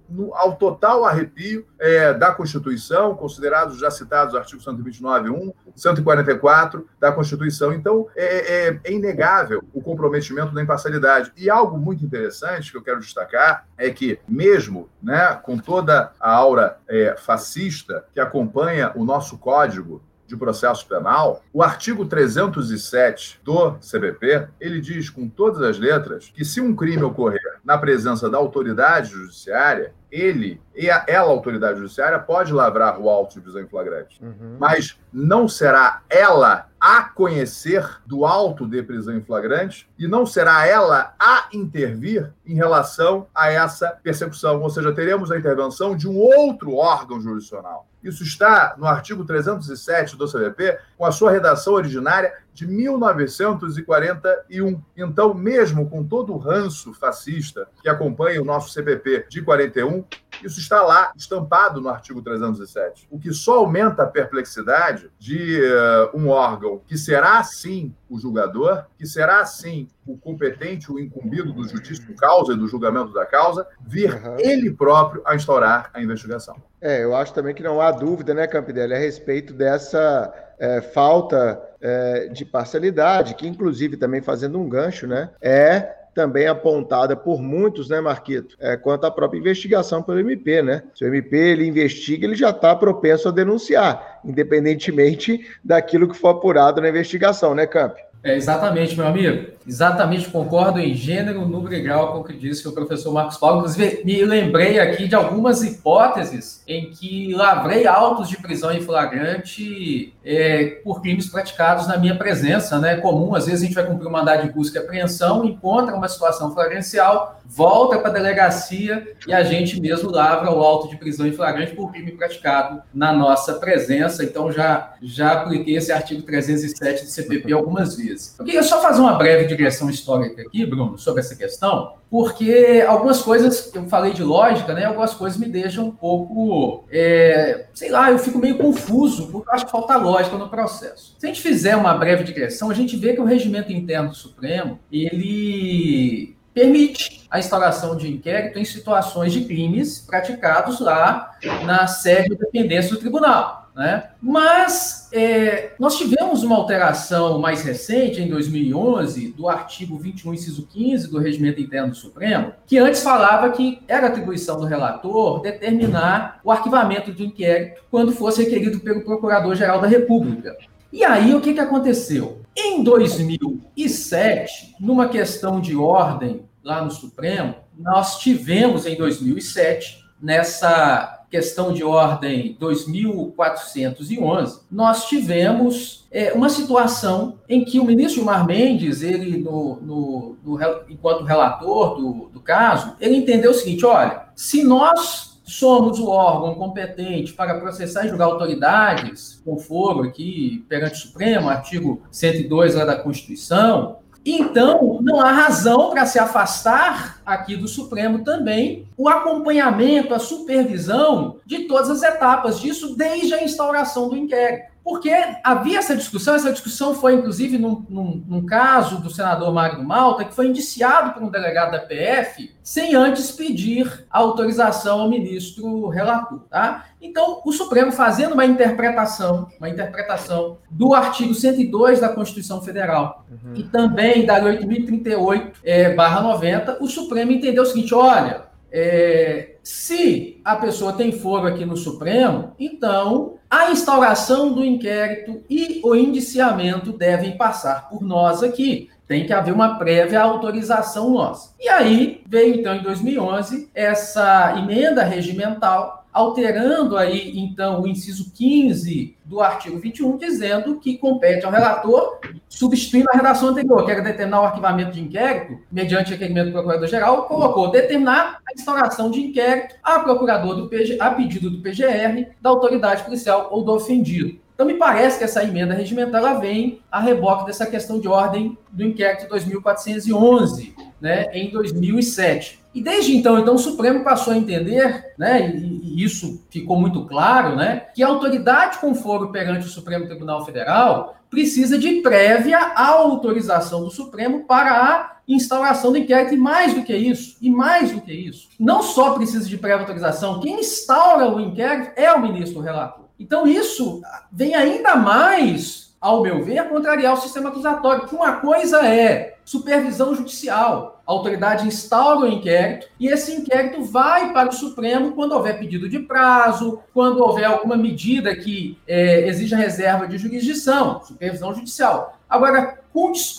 [SPEAKER 4] no, ao total arrepio é, da Constituição, considerados já citados artigos 129.1, 144 da Constituição. Então, é, é, é inegável o comprometimento da imparcialidade. E algo muito interessante que eu quero destacar é que, mesmo né, com toda a aura é, fascista que acompanha o nosso código, de processo penal, o artigo 307 do CBP, ele diz com todas as letras que se um crime ocorrer na presença da autoridade judiciária, ele e a, ela, a autoridade judiciária, pode lavrar o auto de prisão em flagrante. Uhum. Mas não será ela a conhecer do auto de prisão em flagrante e não será ela a intervir em relação a essa persecução. Ou seja, teremos a intervenção de um outro órgão jurisdicional. Isso está no artigo 307 do CVP, com a sua redação originária de 1941. Então, mesmo com todo o ranço fascista que acompanha o nosso CPP de 41, isso está lá, estampado no artigo 307. O que só aumenta a perplexidade de uh, um órgão que será, sim, o julgador, que será, sim, o competente, o incumbido do juízo causa e do julgamento da causa, vir uhum. ele próprio a instaurar a investigação.
[SPEAKER 1] É, eu acho também que não há dúvida, né, Campidelli, a respeito dessa é, falta é, de parcialidade, que inclusive também fazendo um gancho, né, é também apontada por muitos, né, Marquito, é, quanto à própria investigação pelo MP, né? Se o MP ele investiga, ele já está propenso a denunciar, independentemente daquilo que for apurado na investigação, né, Camp?
[SPEAKER 5] É, exatamente, meu amigo. Exatamente, concordo em gênero, número e grau com o que disse o professor Marcos Paulo. Inclusive, me lembrei aqui de algumas hipóteses em que lavrei autos de prisão em flagrante é, por crimes praticados na minha presença. Né? É comum, às vezes, a gente vai cumprir um mandado de busca e apreensão, encontra uma situação flagrancial, volta para a delegacia e a gente mesmo lavra o auto de prisão em flagrante por crime praticado na nossa presença. Então, já, já apliquei esse artigo 307 do CPP algumas vezes. Eu queria só fazer uma breve digressão histórica aqui, Bruno, sobre essa questão, porque algumas coisas, eu falei de lógica, né? Algumas coisas me deixam um pouco, é, sei lá, eu fico meio confuso, porque eu acho que falta lógica no processo. Se a gente fizer uma breve digressão, a gente vê que o regimento interno do Supremo, ele permite a instauração de inquérito em situações de crimes praticados lá na sede de dependência do tribunal. Né? Mas é, nós tivemos uma alteração mais recente, em 2011, do artigo 21, inciso 15 do Regimento Interno do Supremo, que antes falava que era atribuição do relator determinar o arquivamento do inquérito quando fosse requerido pelo Procurador-Geral da República. E aí, o que, que aconteceu? Em 2007, numa questão de ordem lá no Supremo, nós tivemos em 2007, nessa questão de ordem 2411, nós tivemos é, uma situação em que o ministro Gilmar Mendes, ele, no, no, no enquanto relator do, do caso, ele entendeu o seguinte: olha, se nós somos o órgão competente para processar e julgar autoridades, com foro aqui perante o Supremo, artigo 102 lá da Constituição, então, não há razão para se afastar aqui do Supremo também o acompanhamento, a supervisão de todas as etapas disso desde a instauração do inquérito. Porque havia essa discussão, essa discussão foi inclusive num, num, num caso do senador Magno Malta, que foi indiciado por um delegado da PF, sem antes pedir autorização ao ministro relator. Tá? Então, o Supremo fazendo uma interpretação, uma interpretação do artigo 102 da Constituição Federal uhum. e também da Lei 8.038, é, barra 90, o Supremo entendeu o seguinte, olha, é, se a pessoa tem foro aqui no Supremo, então a instauração do inquérito e o indiciamento devem passar por nós aqui. Tem que haver uma prévia autorização nossa. E aí veio então em 2011 essa emenda regimental alterando aí, então, o inciso 15 do artigo 21, dizendo que compete ao relator, substituindo a redação anterior, que era determinar o arquivamento de inquérito, mediante requerimento do Procurador-Geral, colocou determinar a instauração de inquérito a procurador do PG, a pedido do PGR, da autoridade policial ou do ofendido. Então, me parece que essa emenda regimental ela vem a reboque dessa questão de ordem do inquérito 2411, né, em 2007. E desde então, então, o Supremo passou a entender, né, e, e, isso ficou muito claro, né, que a autoridade com foro perante o Supremo Tribunal Federal precisa de prévia autorização do Supremo para a instauração do inquérito, e mais do que isso, e mais do que isso, não só precisa de prévia autorização, quem instaura o inquérito é o ministro relator. Então, isso vem ainda mais ao meu ver, contrariar o sistema acusatório. Porque uma coisa é supervisão judicial. A autoridade instaura o inquérito e esse inquérito vai para o Supremo quando houver pedido de prazo, quando houver alguma medida que é, exija reserva de jurisdição, supervisão judicial. Agora,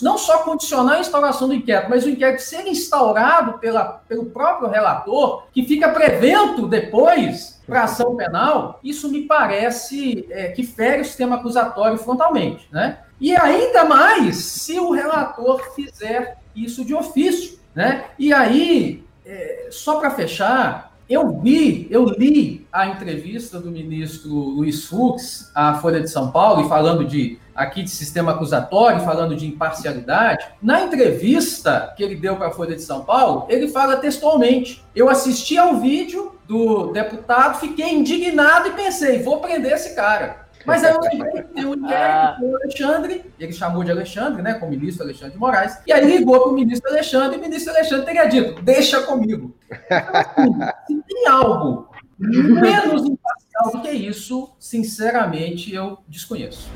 [SPEAKER 5] não só condicionar a instauração do inquérito, mas o inquérito ser instaurado pela, pelo próprio relator, que fica prevento depois para ação penal, isso me parece é, que fere o sistema acusatório frontalmente, né? E ainda mais se o relator fizer isso de ofício, né? E aí, é, só para fechar, eu vi, eu li a entrevista do ministro Luiz Fux à Folha de São Paulo, e falando de aqui de sistema acusatório, falando de imparcialidade. Na entrevista que ele deu para a Folha de São Paulo, ele fala textualmente: Eu assisti ao vídeo do deputado, fiquei indignado e pensei, vou prender esse cara. Mas aí eu lembrei que tem um inquérito ah. com o Alexandre, ele chamou de Alexandre, né, com o ministro Alexandre de Moraes, e aí ligou para o ministro Alexandre, e o ministro Alexandre teria dito, deixa comigo. Então, assim, se tem algo menos imparcial do que isso, sinceramente, eu desconheço.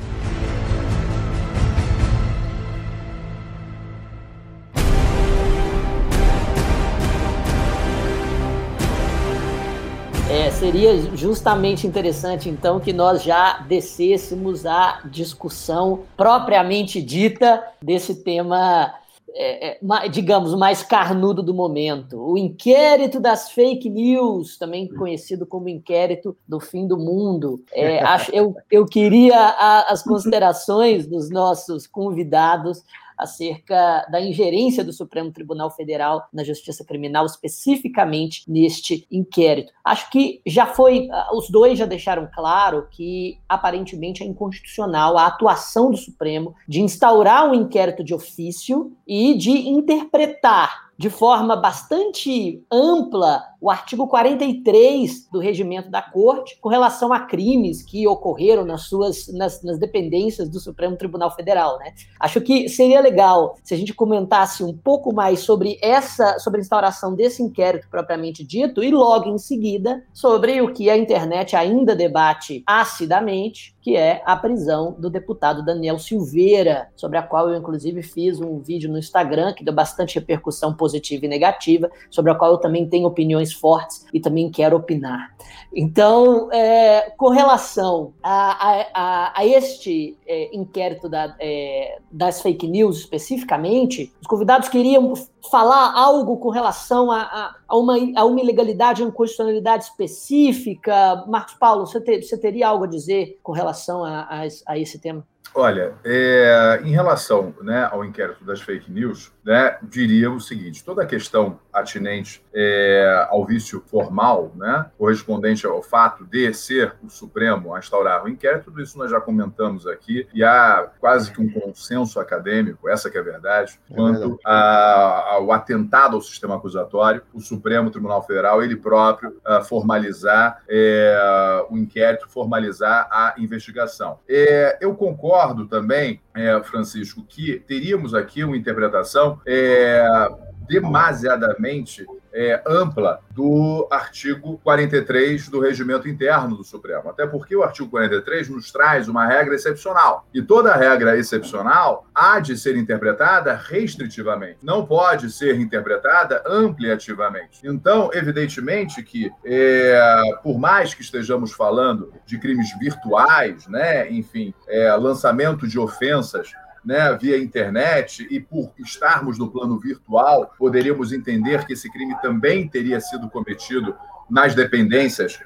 [SPEAKER 2] É, seria justamente interessante, então, que nós já descêssemos a discussão propriamente dita desse tema, é, é, digamos, mais carnudo do momento. O inquérito das fake news, também conhecido como inquérito do fim do mundo. É, acho, eu, eu queria a, as considerações dos nossos convidados acerca da ingerência do Supremo Tribunal Federal na Justiça Criminal, especificamente neste inquérito. Acho que já foi, ah, os dois já deixaram claro que aparentemente é inconstitucional a atuação do Supremo de instaurar um inquérito de ofício e de interpretar de forma bastante ampla o artigo 43 do regimento da Corte com relação a crimes que ocorreram nas suas nas, nas, dependências do Supremo Tribunal Federal, né? Acho que seria legal se a gente comentasse um pouco mais sobre essa sobre a instauração desse inquérito propriamente dito e logo em seguida sobre o que a internet ainda debate acidamente, que é a prisão do deputado Daniel Silveira, sobre a qual eu inclusive fiz um vídeo no Instagram que deu bastante repercussão positiva e negativa, sobre a qual eu também tenho opiniões fortes e também quero opinar. Então, é, com relação a, a, a este é, inquérito da, é, das fake news especificamente, os convidados queriam falar algo com relação a, a, a uma, a uma ilegalidade, uma inconstitucionalidade específica. Marcos Paulo, você, você teria algo a dizer com relação a, a, a esse tema?
[SPEAKER 4] Olha, é, em relação né, ao inquérito das fake news, né, diria o seguinte: toda a questão atinente é, ao vício formal, né, correspondente ao fato de ser o Supremo a instaurar o inquérito, tudo isso nós já comentamos aqui, e há quase que um consenso acadêmico, essa que é a verdade, é quanto ao atentado ao sistema acusatório, o Supremo Tribunal Federal, ele próprio, a formalizar é, o inquérito, formalizar a investigação. É, eu concordo concordo também, é, Francisco, que teríamos aqui uma interpretação é, demasiadamente é, ampla do artigo 43 do regimento interno do Supremo. Até porque o artigo 43 nos traz uma regra excepcional. E toda regra excepcional há de ser interpretada restritivamente. Não pode ser interpretada ampliativamente. Então, evidentemente que, é, por mais que estejamos falando de crimes virtuais, né, enfim, é, lançamento de ofensas né, via internet e por estarmos no plano virtual, poderíamos entender que esse crime também teria sido cometido nas dependências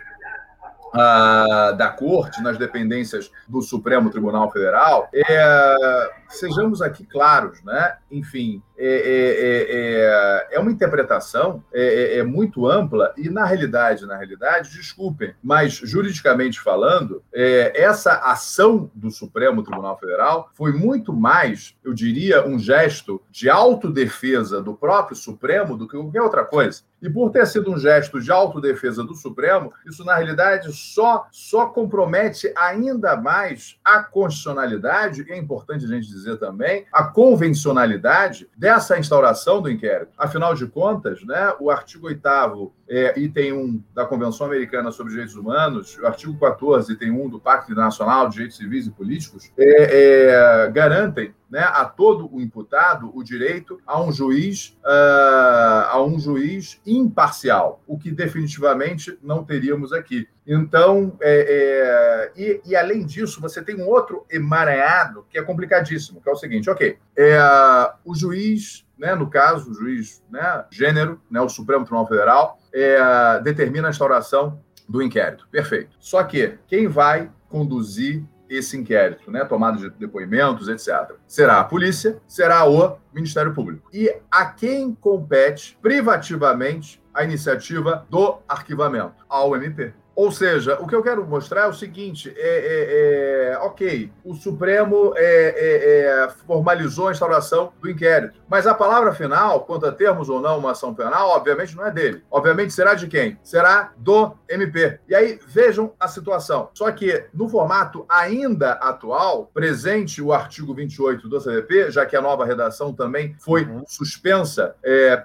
[SPEAKER 4] uh, da Corte, nas dependências do Supremo Tribunal Federal, é, sejamos aqui claros, né? Enfim, é, é, é, é uma interpretação é, é, muito ampla e, na realidade, na realidade, desculpem, mas juridicamente falando, essa ação do Supremo Tribunal Federal foi muito mais, eu diria, um gesto de autodefesa do próprio Supremo do que qualquer outra coisa. E por ter sido um gesto de autodefesa do Supremo, isso na realidade só, só compromete ainda mais a constitucionalidade, e é importante a gente dizer também, a convencionalidade dessa instauração do inquérito. Afinal de contas, né, o artigo 8 é, item 1 da Convenção Americana sobre Direitos Humanos, o artigo 14, item 1 do Pacto Internacional de Direitos Civis e Políticos, é, é, garantem né, a todo o imputado o direito a um juiz uh, a um juiz imparcial, o que definitivamente não teríamos aqui. Então, é, é, e, e, além disso, você tem um outro emaranhado que é complicadíssimo, que é o seguinte, ok, é, o juiz, né, no caso, o juiz né, gênero, né, o Supremo Tribunal Federal, é, determina a instauração do inquérito. Perfeito. Só que quem vai conduzir esse inquérito, né? Tomada de depoimentos, etc. Será a polícia, será o Ministério Público. E a quem compete privativamente a iniciativa do arquivamento? Ao MP. Ou seja, o que eu quero mostrar é o seguinte: é, é, é ok, o Supremo é, é, é, formalizou a instauração do inquérito, mas a palavra final, quanto a termos ou não uma ação penal, obviamente não é dele. Obviamente será de quem? Será do MP. E aí vejam a situação. Só que no formato ainda atual, presente o artigo 28 do CDP, já que a nova redação também foi uhum. suspensa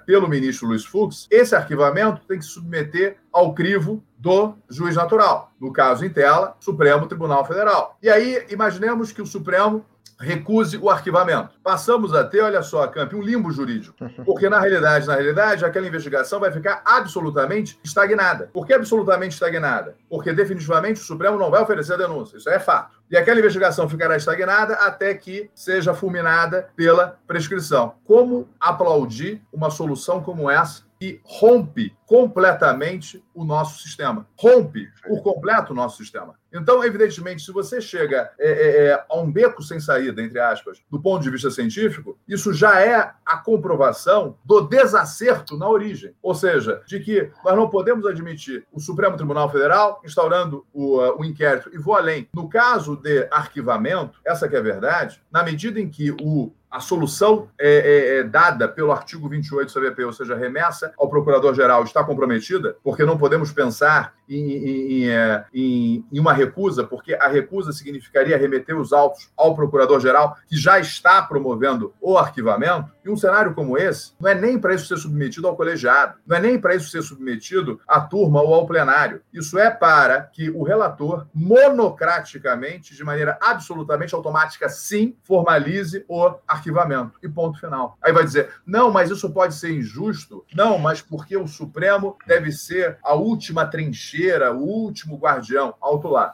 [SPEAKER 4] pelo ministro Luiz Fux, esse arquivamento tem que submeter ao crivo do juiz natural, no caso em tela, Supremo Tribunal Federal. E aí, imaginemos que o Supremo recuse o arquivamento. Passamos a ter, olha só, Camp, um limbo jurídico. Porque na realidade, na realidade, aquela investigação vai ficar absolutamente estagnada. Por que absolutamente estagnada? Porque definitivamente o Supremo não vai oferecer a denúncia. Isso é fato. E aquela investigação ficará estagnada até que seja fulminada pela prescrição. Como aplaudir uma solução como essa que rompe completamente o nosso sistema. Rompe por completo o nosso sistema. Então, evidentemente, se você chega é, é, é, a um beco sem saída, entre aspas, do ponto de vista científico, isso já é a comprovação do desacerto na origem. Ou seja, de que nós não podemos admitir o Supremo Tribunal Federal instaurando o, uh, o inquérito. E vou além. No caso de arquivamento, essa que é a verdade, na medida em que o a solução é, é, é, dada pelo artigo 28 do CVP, ou seja, remessa ao procurador-geral, está comprometida, porque não podemos pensar em, em, é, em, em, uma recusa, porque a recusa significaria remeter os autos ao procurador-geral, que já está promovendo o arquivamento. E um cenário como esse, não é nem para isso ser submetido ao colegiado, não é nem para isso ser submetido à turma ou ao plenário. Isso é para que o relator, monocraticamente, de maneira absolutamente automática, sim, formalize o arquivamento. E ponto final. Aí vai dizer: não, mas isso pode ser injusto. Não, mas porque o Supremo deve ser a última trincheira, o último guardião. Alto lá.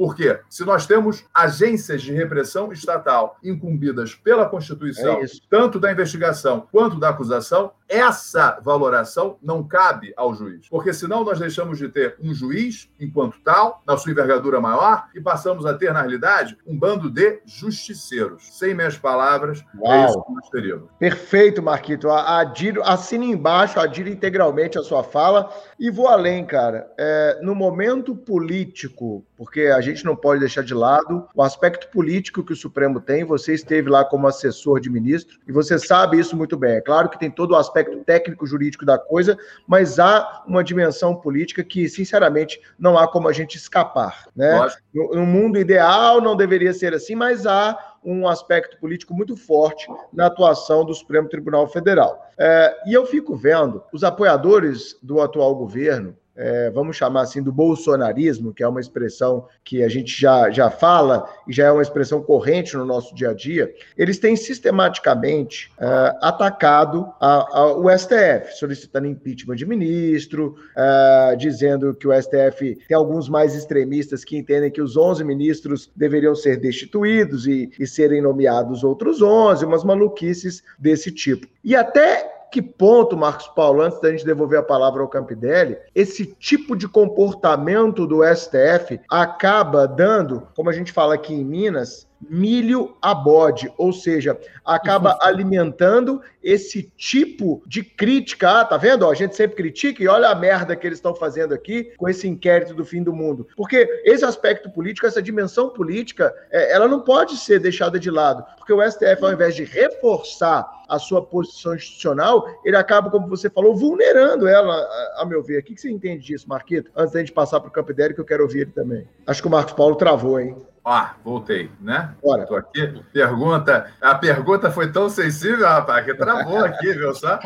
[SPEAKER 4] Por quê? Se nós temos agências de repressão estatal incumbidas pela Constituição, é tanto da investigação quanto da acusação, essa valoração não cabe ao juiz. Porque senão nós deixamos de ter um juiz, enquanto tal, na sua envergadura maior, e passamos a ter, na realidade, um bando de justiceiros. Sem minhas palavras, Uau. é isso que nós teríamos.
[SPEAKER 1] Perfeito, Marquito. Adiro, assina embaixo, adiro integralmente a sua fala e vou além, cara. É, no momento político, porque a gente gente não pode deixar de lado o aspecto político que o Supremo tem. Você esteve lá como assessor de ministro e você sabe isso muito bem. É claro que tem todo o aspecto técnico jurídico da coisa, mas há uma dimensão política que, sinceramente, não há como a gente escapar. Né? No, no mundo ideal não deveria ser assim, mas há um aspecto político muito forte na atuação do Supremo Tribunal Federal. É, e eu fico vendo os apoiadores do atual governo é, vamos chamar assim, do bolsonarismo, que é uma expressão que a gente já, já fala e já é uma expressão corrente no nosso dia a dia, eles têm sistematicamente é, atacado a, a, o STF, solicitando impeachment de ministro, é, dizendo que o STF tem alguns mais extremistas que entendem que os 11 ministros deveriam ser destituídos e, e serem nomeados outros 11, umas maluquices desse tipo. E até que ponto, Marcos Paulo, antes da gente devolver a palavra ao Campidelli, esse tipo de comportamento do STF acaba dando, como a gente fala aqui em Minas, milho a bode, ou seja, acaba alimentando esse tipo de crítica. Ah, tá vendo? a gente sempre critica e olha a merda que eles estão fazendo aqui com esse inquérito do fim do mundo. Porque esse aspecto político, essa dimensão política, é, ela não pode ser deixada de lado. Porque o STF, ao invés de reforçar a sua posição institucional, ele acaba, como você falou, vulnerando ela, a, a meu ver. O que, que você entende disso, Marquito? Antes da gente passar para o Campidério, que eu quero ouvir ele também. Acho que o Marcos Paulo travou, hein?
[SPEAKER 4] Ah, voltei, né? Bora. Tô aqui. Pergunta. A pergunta foi tão sensível, rapaz, que travou aqui, viu só?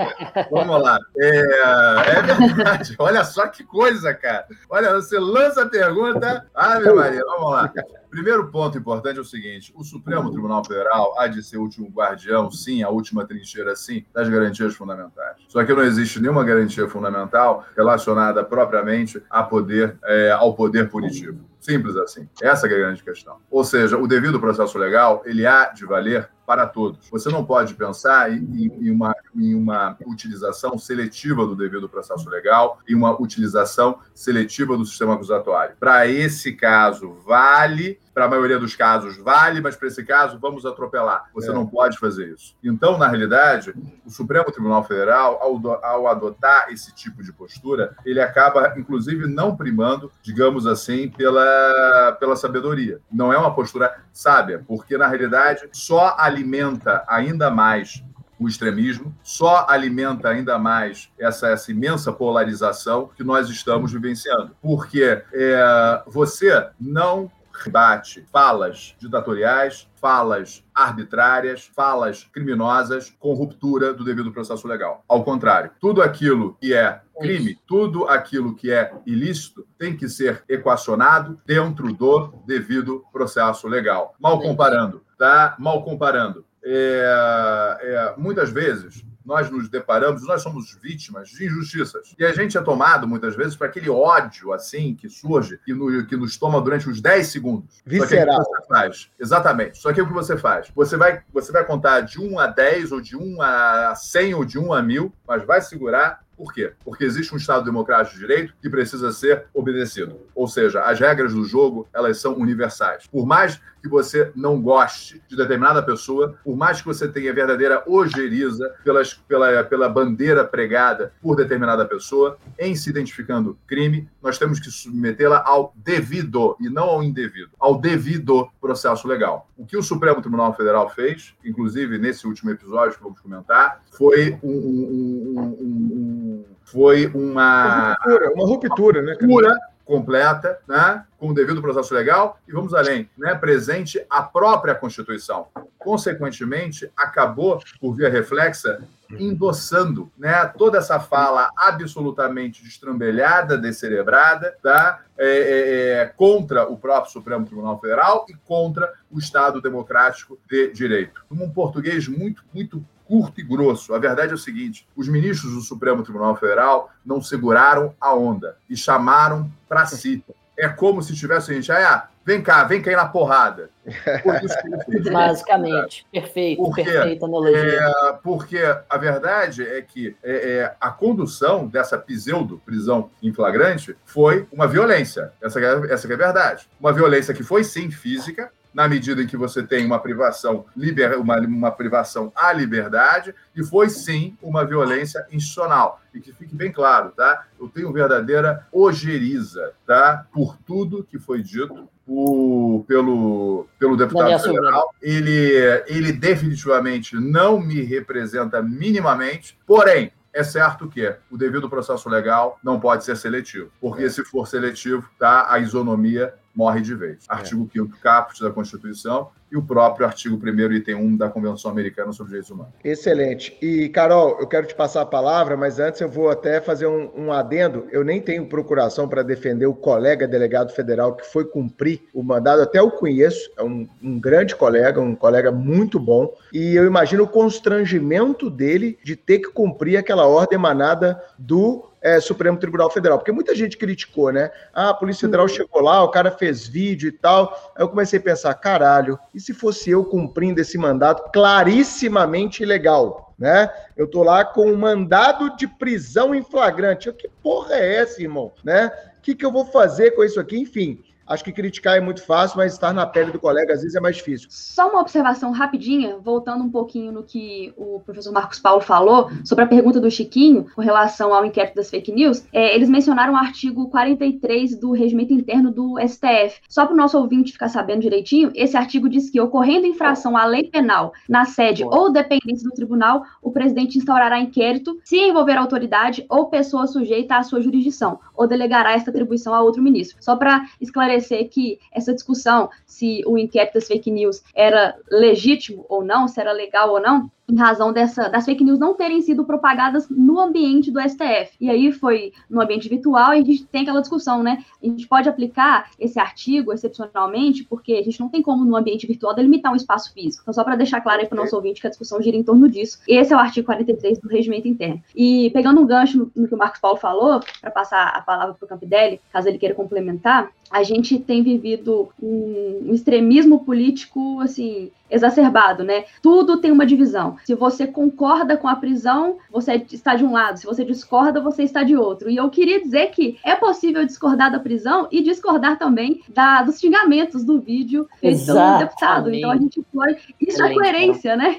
[SPEAKER 4] Vamos lá. É, é verdade. Olha só que coisa, cara. Olha, você lança a pergunta. Ave Maria, vamos lá. Primeiro ponto importante é o seguinte: o Supremo Tribunal Federal há de ser o último guardião, sim, a última trincheira, sim, das garantias fundamentais. Só que não existe nenhuma garantia fundamental relacionada propriamente a poder, é, ao poder punitivo. Simples assim. Essa é a grande questão. Ou seja, o devido processo legal, ele há de valer para todos. Você não pode pensar em, em, uma, em uma utilização seletiva do devido processo legal, em uma utilização seletiva do sistema acusatório. Para esse caso, vale para a maioria dos casos vale, mas para esse caso vamos atropelar. Você é. não pode fazer isso. Então, na realidade, o Supremo Tribunal Federal, ao, ao, adotar esse tipo de postura, ele acaba, inclusive, não primando, digamos assim, pela, pela sabedoria. Não é uma postura sábia, porque na realidade só a alimenta ainda mais o extremismo, só alimenta ainda mais essa, essa imensa polarização que nós estamos vivenciando. Porque é, você não rebate falas ditatoriais, falas arbitrárias, falas criminosas com ruptura do devido processo legal. Ao contrário, tudo aquilo que é crime, tudo aquilo que é ilícito tem que ser equacionado dentro do devido processo legal. Mal comparando, tá? Mal comparando. É, é, muitas vezes nós nos deparamos, nós somos vítimas de injustiças. E a gente é tomado, muitas vezes, para aquele ódio, assim, que surge, que, no, que nos toma durante uns 10 segundos.
[SPEAKER 1] Visceral.
[SPEAKER 4] Só que o que você faz? Exatamente. Só que o que você faz? Você vai, você vai contar de 1 a 10, ou de 1 a 100, ou de 1 a 1000, mas vai segurar por quê? Porque existe um Estado democrático de direito que precisa ser obedecido. Ou seja, as regras do jogo, elas são universais. Por mais que você não goste de determinada pessoa, por mais que você tenha verdadeira ojeriza pelas, pela, pela bandeira pregada por determinada pessoa, em se identificando crime, nós temos que submetê-la ao devido e não ao indevido, ao devido processo legal. O que o Supremo Tribunal Federal fez, inclusive nesse último episódio que vamos comentar, foi um, um, um, foi uma,
[SPEAKER 1] uma ruptura, uma ruptura, né?
[SPEAKER 4] Ruptura completa, né, com o devido processo legal e vamos além, né, presente a própria Constituição. Consequentemente, acabou, por via reflexa, endossando né, toda essa fala absolutamente destrambelhada, descerebrada, tá, é, é, é, contra o próprio Supremo Tribunal Federal e contra o Estado Democrático de Direito. Um português muito, muito curto e grosso. A verdade é o seguinte: os ministros do Supremo Tribunal Federal não seguraram a onda e chamaram para si. É como se tivessem gente, ah, vem cá, vem cair na porrada.
[SPEAKER 2] Basicamente, perfeito, porque, perfeita analogia.
[SPEAKER 4] É, porque a verdade é que é, é, a condução dessa pseudo prisão em flagrante foi uma violência. Essa é, essa é a verdade. Uma violência que foi sim física, na medida em que você tem uma privação, liber, uma, uma privação à liberdade, e foi sim uma violência institucional. E que fique bem claro, tá? Eu tenho verdadeira ojeriza, tá? Por tudo que foi dito por, pelo, pelo deputado federal. Ele, ele definitivamente não me representa minimamente, porém, é certo que o devido processo legal não pode ser seletivo, porque é. se for seletivo, tá, a isonomia morre de vez. É. Artigo 5 caput da Constituição e o próprio artigo 1 item 1 da Convenção Americana sobre Direitos Humanos.
[SPEAKER 1] Excelente. E, Carol, eu quero te passar a palavra, mas antes eu vou até fazer um, um adendo. Eu nem tenho procuração para defender o colega delegado federal que foi cumprir o mandado, até eu conheço, é um, um grande colega, um colega muito bom, e eu imagino o constrangimento dele de ter que cumprir aquela ordem emanada do é, Supremo Tribunal Federal, porque muita gente criticou, né? Ah, a Polícia Federal chegou lá, o cara fez vídeo e tal. Aí eu comecei a pensar, caralho, e se fosse eu cumprindo esse mandato clarissimamente ilegal? né? Eu tô lá com um mandado de prisão em flagrante. Que porra é essa, irmão? Né? O que, que eu vou fazer com isso aqui? Enfim, Acho que criticar é muito fácil, mas estar na pele do colega às vezes é mais difícil.
[SPEAKER 3] Só uma observação rapidinha, voltando um pouquinho no que o professor Marcos Paulo falou sobre a pergunta do Chiquinho com relação ao inquérito das fake news. É, eles mencionaram o artigo 43 do regimento interno do STF. Só para o nosso ouvinte ficar sabendo direitinho, esse artigo diz que, ocorrendo infração à lei penal na sede ou dependência do tribunal, o presidente instaurará inquérito se envolver autoridade ou pessoa sujeita à sua jurisdição, ou delegará esta atribuição a outro ministro. Só para esclarecer esclarecer que essa discussão, se o inquérito das fake news era legítimo ou não, se era legal ou não, em razão dessa, das fake news não terem sido propagadas no ambiente do STF. E aí foi no ambiente virtual e a gente tem aquela discussão, né? A gente pode aplicar esse artigo excepcionalmente, porque a gente não tem como no ambiente virtual delimitar um espaço físico. Então, só para deixar claro aí para o nosso ouvinte que a discussão gira em torno disso. Esse é o artigo 43 do regimento interno. E pegando um gancho no, que o Marcos Paulo falou, para passar a palavra para o Campidelli, caso ele queira complementar, a gente tem vivido um, um extremismo político, assim, exacerbado, né? Tudo tem uma divisão. Se você concorda com a prisão, você está de um lado. Se você discorda, você está de outro. E eu queria dizer que é possível discordar da prisão e discordar também da, dos xingamentos do vídeo feito pelo deputado. Então a gente pode. Isso é coerência, né?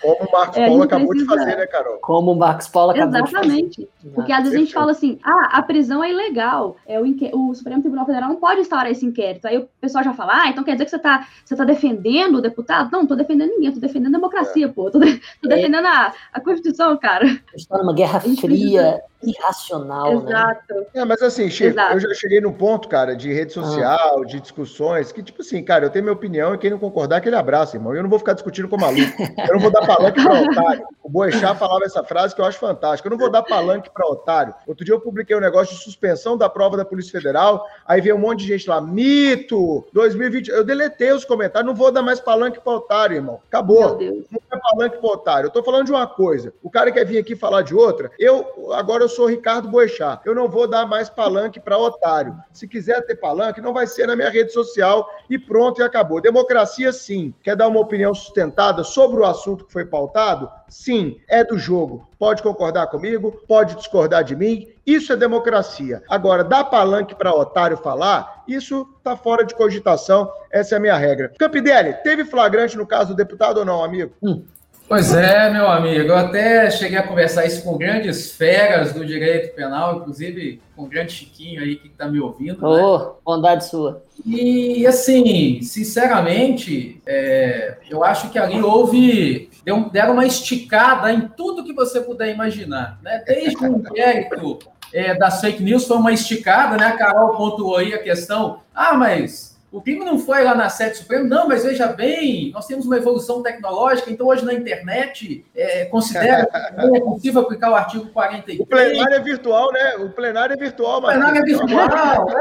[SPEAKER 1] Como o Marcos é, Paulo acabou precisa... de fazer, né, Carol?
[SPEAKER 2] Como o Marcos Paulo acabou
[SPEAKER 3] Exatamente.
[SPEAKER 2] de fazer.
[SPEAKER 3] Porque às vezes a gente fala assim: ah, a prisão é ilegal. É, o, inque... o Supremo Tribunal Federal não pode instaurar esse inquérito. Aí o pessoal já fala: ah, então quer dizer que você está você tá defendendo o deputado? Não, não tô defendendo ninguém, tô defendendo a democracia, é. pô. Tô. Defendendo a, a Constituição, cara.
[SPEAKER 2] Está numa guerra fria, irracional,
[SPEAKER 3] né? Exato.
[SPEAKER 1] né? É, mas assim, Chico, Exato. eu já cheguei no ponto, cara, de rede ah. social, ah. de discussões, que, tipo assim, cara, eu tenho minha opinião e quem não concordar, aquele abraço, irmão. Eu não vou ficar discutindo com maluco. Eu não vou dar palanque para otário. O Boechat falava essa frase que eu acho fantástica. Eu não vou dar palanque para otário. Outro dia eu publiquei um negócio de suspensão da prova da Polícia Federal, aí veio um monte de gente lá, mito, 2020. Eu deletei os comentários, não vou dar mais palanque para otário, irmão. Acabou. Não é palanque para otário. Eu tô falando de uma coisa. O cara quer vir aqui falar de outra. Eu, agora eu sou Ricardo Boechat. Eu não vou dar mais palanque para otário. Se quiser ter palanque, não vai ser na minha rede social e pronto e acabou. Democracia, sim. Quer dar uma opinião sustentada sobre o assunto que foi pautado? Sim, é do jogo. Pode concordar comigo, pode discordar de mim. Isso é democracia. Agora, dar palanque para otário falar, isso está fora de cogitação. Essa é a minha regra. Campidelli, teve flagrante no caso do deputado ou não, amigo? Hum.
[SPEAKER 5] Pois é, meu amigo. Eu até cheguei a conversar isso com grandes feras do direito penal, inclusive com o grande Chiquinho aí que está me ouvindo.
[SPEAKER 2] Oh, né? bondade sua.
[SPEAKER 5] E, assim, sinceramente, é, eu acho que ali houve. Deu, deram uma esticada em tudo que você puder imaginar. Né? Desde o inquérito é, das fake news foi uma esticada, né? A Carol pontuou aí a questão. Ah, mas o crime não foi lá na sede suprema, não, mas veja bem, nós temos uma evolução tecnológica, então hoje na internet é, considera que é possível aplicar o artigo 43.
[SPEAKER 1] O plenário é virtual, né? O plenário é virtual,
[SPEAKER 5] mas. O plenário é virtual, né?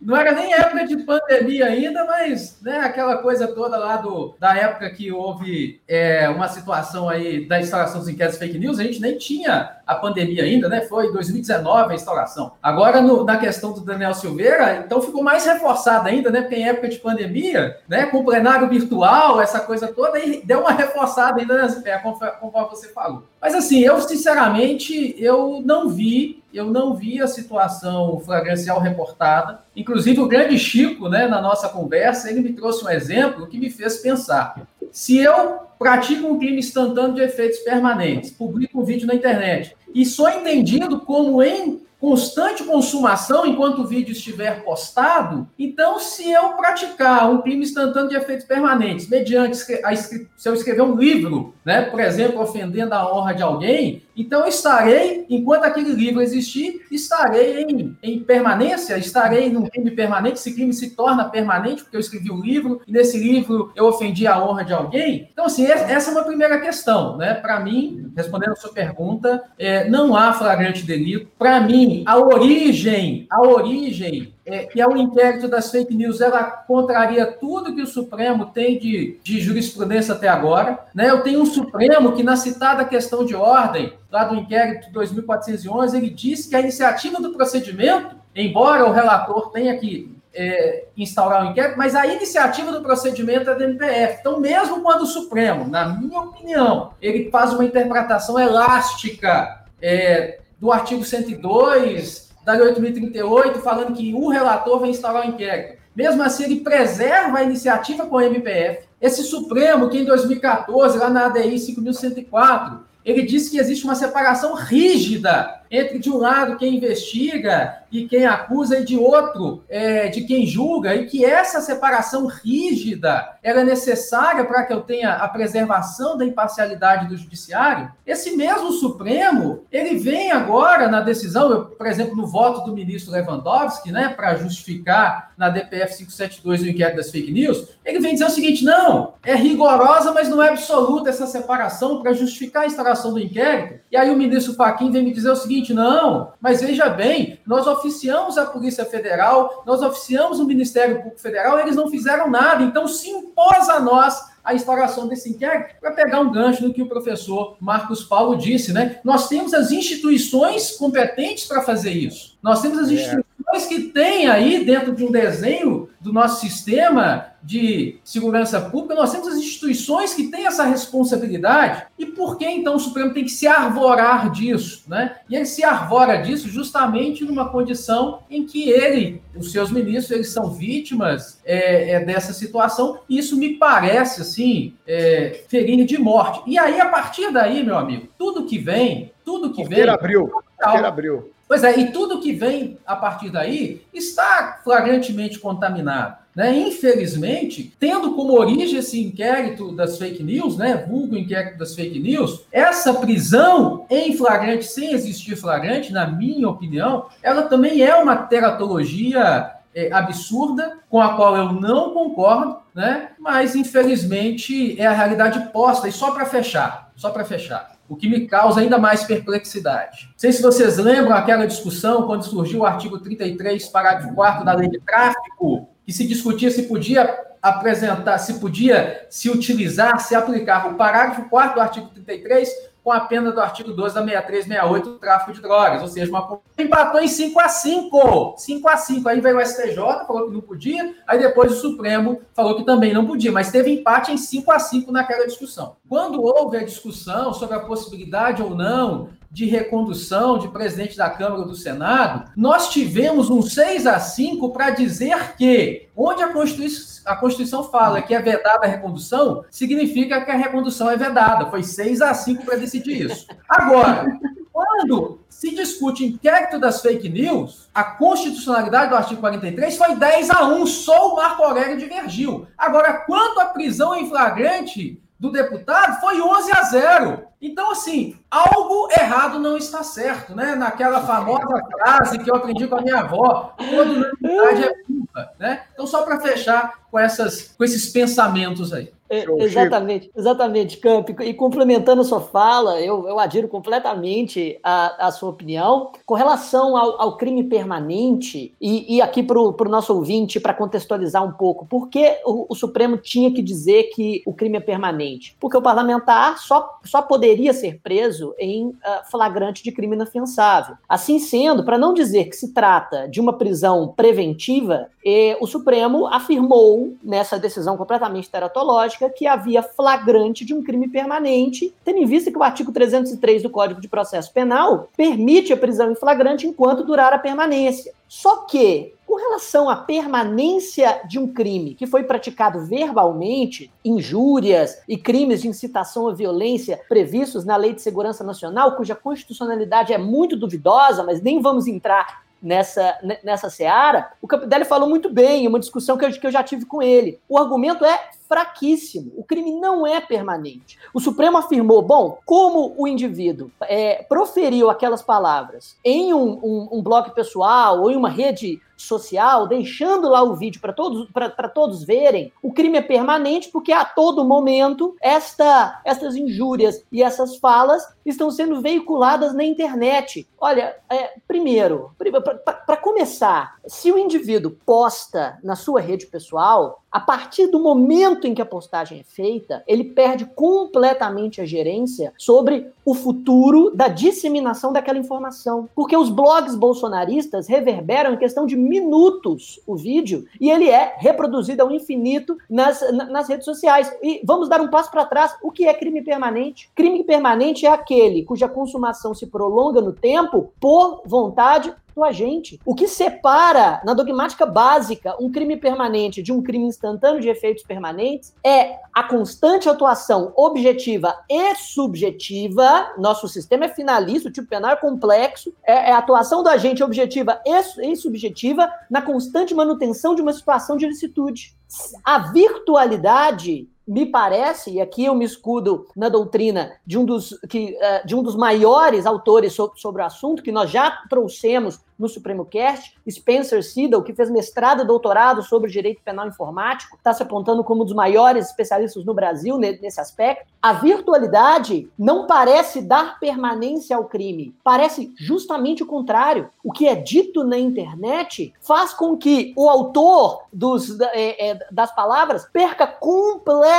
[SPEAKER 5] Não era nem época de pandemia ainda, mas né, aquela coisa toda lá do, da época que houve é, uma situação aí da instalação dos inquéritos fake news, a gente nem tinha a pandemia ainda, né? Foi 2019 a instalação. Agora, no, na questão do Daniel Silveira, então ficou mais reforçada ainda, né? Porque em época de pandemia, né? Com o plenário virtual, essa coisa toda, e deu uma reforçada ainda, né, conforme você falou. Mas assim, eu sinceramente, eu não vi, eu não vi a situação flagrancial reportada. Inclusive, o grande Chico, né, na nossa conversa, ele me trouxe um exemplo que me fez pensar. Se eu pratico um crime instantâneo de efeitos permanentes, publico um vídeo na internet e sou entendido como em constante consumação enquanto o vídeo estiver postado, então se eu praticar um crime instantâneo de efeitos permanentes, mediante se eu escrever um livro, né, por exemplo, ofendendo a honra de alguém, então estarei, enquanto aquele livro existir, estarei em, em permanência, estarei num crime permanente, esse crime se torna permanente, porque eu escrevi um livro, e nesse livro eu ofendi a honra de alguém. Então, assim, essa é uma primeira questão, né? Para mim, respondendo a sua pergunta, é, não há flagrante delito. Para mim, a origem, a origem é, que é o inquérito das fake news, ela contraria tudo que o Supremo tem de, de jurisprudência até agora. Né? Eu tenho um Supremo que, na citada questão de ordem, lá do inquérito 2411, ele disse que a iniciativa do procedimento, embora o relator tenha que é, instaurar o inquérito, mas a iniciativa do procedimento é do MPF. Então, mesmo quando o Supremo, na minha opinião, ele faz uma interpretação elástica é, do artigo 102 da Lei 8.038, falando que o relator vai instaurar o inquérito. Mesmo assim, ele preserva a iniciativa com o MPF. Esse Supremo, que em 2014, lá na ADI 5.104, ele disse que existe uma separação rígida entre, de um lado, quem investiga e quem acusa, e de outro, é, de quem julga, e que essa separação rígida era é necessária para que eu tenha a preservação da imparcialidade do judiciário, esse mesmo Supremo, ele vem agora na decisão, eu, por exemplo, no voto do ministro Lewandowski, né, para justificar na DPF 572 o inquérito das fake news, ele vem dizer o seguinte, não, é rigorosa, mas não é absoluta essa separação para justificar a instalação do inquérito, e aí o ministro Fachin vem me dizer o seguinte, não, mas veja bem, nós oficiamos a Polícia Federal, nós oficiamos o Ministério Público Federal, eles não fizeram nada, então se impôs a nós a instauração desse inquérito para pegar um gancho no que o professor Marcos Paulo disse, né? Nós temos as instituições competentes para fazer isso. Nós temos as é. instituições que têm aí dentro de um desenho do nosso sistema de segurança pública, nós temos as instituições que têm essa responsabilidade. E por que então o Supremo tem que se arvorar disso? Né? E ele se arvora disso justamente numa condição em que ele, os seus ministros, eles são vítimas é, é, dessa situação. E isso me parece, assim, é, ferindo de morte. E aí, a partir daí, meu amigo, tudo que vem, tudo que vem...
[SPEAKER 1] abriu, abriu.
[SPEAKER 5] Pois é, e tudo que vem a partir daí está flagrantemente contaminado. Né? Infelizmente, tendo como origem esse inquérito das fake news, né? vulgo inquérito das fake news, essa prisão em flagrante, sem existir flagrante, na minha opinião, ela também é uma teratologia é, absurda, com a qual eu não concordo, né? mas infelizmente é a realidade posta. E só para fechar, só para fechar o que me causa ainda mais perplexidade. Não sei se vocês lembram aquela discussão quando surgiu o artigo 33, parágrafo 4 da lei de tráfico, que se discutia se podia apresentar, se podia se utilizar, se aplicar o parágrafo 4 do artigo 33 com a pena do artigo 12 da 6368 do tráfico de drogas, ou seja, uma empatou em 5 a 5. 5 a 5. Aí veio o STJ, falou que não podia, aí depois o Supremo falou que também não podia, mas teve empate em 5 a 5 naquela discussão. Quando houve a discussão sobre a possibilidade ou não de recondução de presidente da Câmara ou do Senado, nós tivemos um 6 a 5 para dizer que, onde a Constituição, a Constituição fala que é vedada a recondução, significa que a recondução é vedada. Foi 6 a 5 para decidir isso. Agora, quando se discute inquérito das fake news, a constitucionalidade do artigo 43 foi 10 a 1, só o Marco Aurélio divergiu. Agora, quanto à prisão em flagrante do deputado, foi 11 a 0. Então, assim, algo errado não está certo, né? Naquela famosa frase que eu aprendi com a minha avó, toda unanimidade é culpa, né? Então, só para fechar com, essas, com esses pensamentos aí.
[SPEAKER 2] É, exatamente, exatamente, Camp. E complementando a sua fala, eu, eu adiro completamente a, a sua opinião. Com relação ao, ao crime permanente, e, e aqui para o nosso ouvinte, para contextualizar um pouco, por que o, o, Supremo tinha que dizer que o crime é permanente? Porque o parlamentar só, só poderia ser preso em uh, flagrante de crime inafiançável. Assim sendo, para não dizer que se trata de uma prisão preventiva, o Supremo afirmou nessa decisão completamente teratológica que havia flagrante de um crime permanente, tendo em vista que o artigo 303 do Código de Processo Penal permite a prisão em flagrante enquanto durar a permanência. Só que, com relação à permanência de um crime que foi praticado verbalmente, injúrias e crimes de incitação à violência previstos na Lei de Segurança Nacional, cuja constitucionalidade é muito duvidosa, mas nem vamos entrar nessa, nessa seara, o Capitelli falou muito bem, uma discussão que eu, que eu já tive com ele. O argumento é fraquíssimo. O crime não é permanente. O Supremo afirmou: bom, como o indivíduo é, proferiu aquelas palavras em um, um, um blog pessoal ou em uma rede social, deixando lá o vídeo para todos, todos verem, o crime é permanente porque a todo momento esta, estas injúrias e essas falas estão sendo veiculadas na internet. Olha, é, primeiro, para começar, se o indivíduo posta na sua rede pessoal, A partir do momento em que a postagem é feita, ele perde completamente a gerência sobre o futuro da disseminação daquela informação. Porque os blogs bolsonaristas reverberam em questão de minutos o vídeo e ele é reproduzido ao infinito nas, nas redes sociais. E vamos dar um passo para trás. O que é crime permanente? Crime permanente é aquele cuja consumação se prolonga no tempo por vontade do agente. O que separa, na dogmática básica, um crime permanente de um crime instantâneo de efeitos permanentes é a constante atuação objetiva e subjetiva. Nosso sistema é finalista, o tipo penal é complexo. É, é a atuação do agente objetiva e, e subjetiva na constante manutenção de uma situação de licitude. A virtualidade me parece, e aqui eu me escudo na doutrina de um dos, que, uh, de um dos maiores autores sobre, sobre o assunto, que nós já trouxemos no Supremo Cast, Spencer Siddle, que fez mestrado e doutorado sobre direito penal informático, está se apontando como um dos maiores especialistas no Brasil nesse aspecto. A virtualidade não parece dar permanência ao crime, parece justamente o contrário. O que é dito na internet faz com que o autor dos, é, é, das palavras perca completamente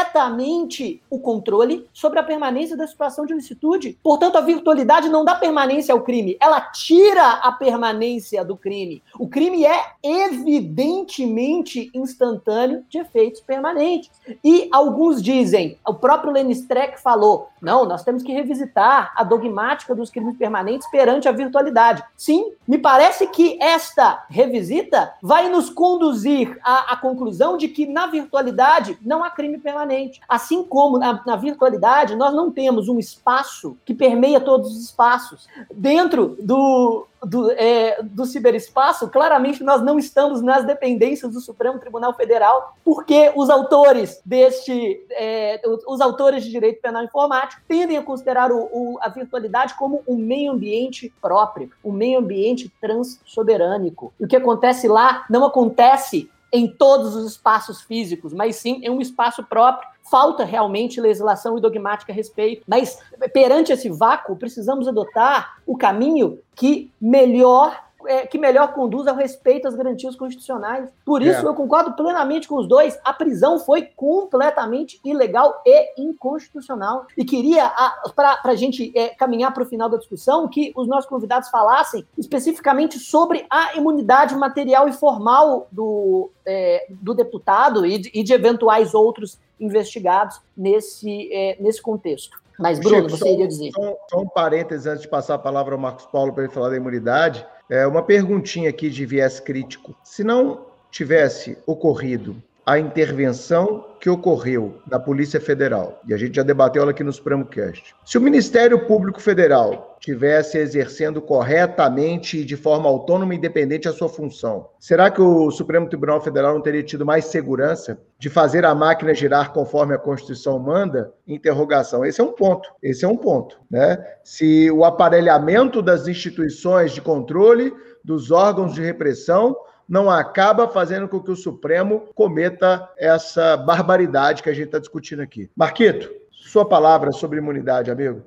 [SPEAKER 2] o controle sobre a permanência da situação de licitude. Portanto, a virtualidade não dá permanência ao crime, ela tira a permanência do crime. O crime é evidentemente instantâneo de efeitos permanentes. E alguns dizem, o próprio Lenny Streck falou, não, nós temos que revisitar a dogmática dos crimes permanentes perante a virtualidade. Sim, me parece que esta revisita vai nos conduzir à, à conclusão de que na virtualidade não há crime permanente. Assim como na, na virtualidade nós não temos um espaço que permeia todos os espaços. Dentro do, do, é, do ciberespaço, claramente nós não estamos nas dependências do Supremo Tribunal Federal, porque os autores deste, é, os autores de direito penal informático tendem a considerar o, o, a virtualidade como um meio ambiente próprio, um meio ambiente transsoberânico. E o que acontece lá não acontece em todos os espaços físicos, mas sim em um espaço próprio falta realmente legislação e dogmática a respeito. Mas perante esse vácuo, precisamos adotar o caminho que melhor é, que melhor conduz ao respeito às garantias constitucionais. Por isso, é. eu concordo plenamente com os dois. A prisão foi completamente ilegal e inconstitucional. E queria, para a gente é, caminhar para o final da discussão, que os nossos convidados falassem especificamente sobre a imunidade material e formal do, é, do deputado e de, e de eventuais outros investigados nesse, é, nesse contexto. Mas, Bruno, Chico, você só, iria dizer.
[SPEAKER 1] Só, só, um parênteses antes de passar a palavra ao Marcos Paulo para ele falar da imunidade. É uma perguntinha aqui de viés crítico. Se não tivesse ocorrido a intervenção que ocorreu da Polícia Federal, e a gente já debateu ela aqui no Supremo Cast. Se o Ministério Público Federal tivesse exercendo corretamente e de forma autônoma e independente a sua função, será que o Supremo Tribunal Federal não teria tido mais segurança de fazer a máquina girar conforme a Constituição manda? Interrogação. Esse é um ponto. Esse é um ponto, né? Se o aparelhamento das instituições de controle, dos órgãos de repressão não acaba fazendo com que o Supremo cometa essa barbaridade que a gente está discutindo aqui. Marquito, sua palavra sobre imunidade, amigo.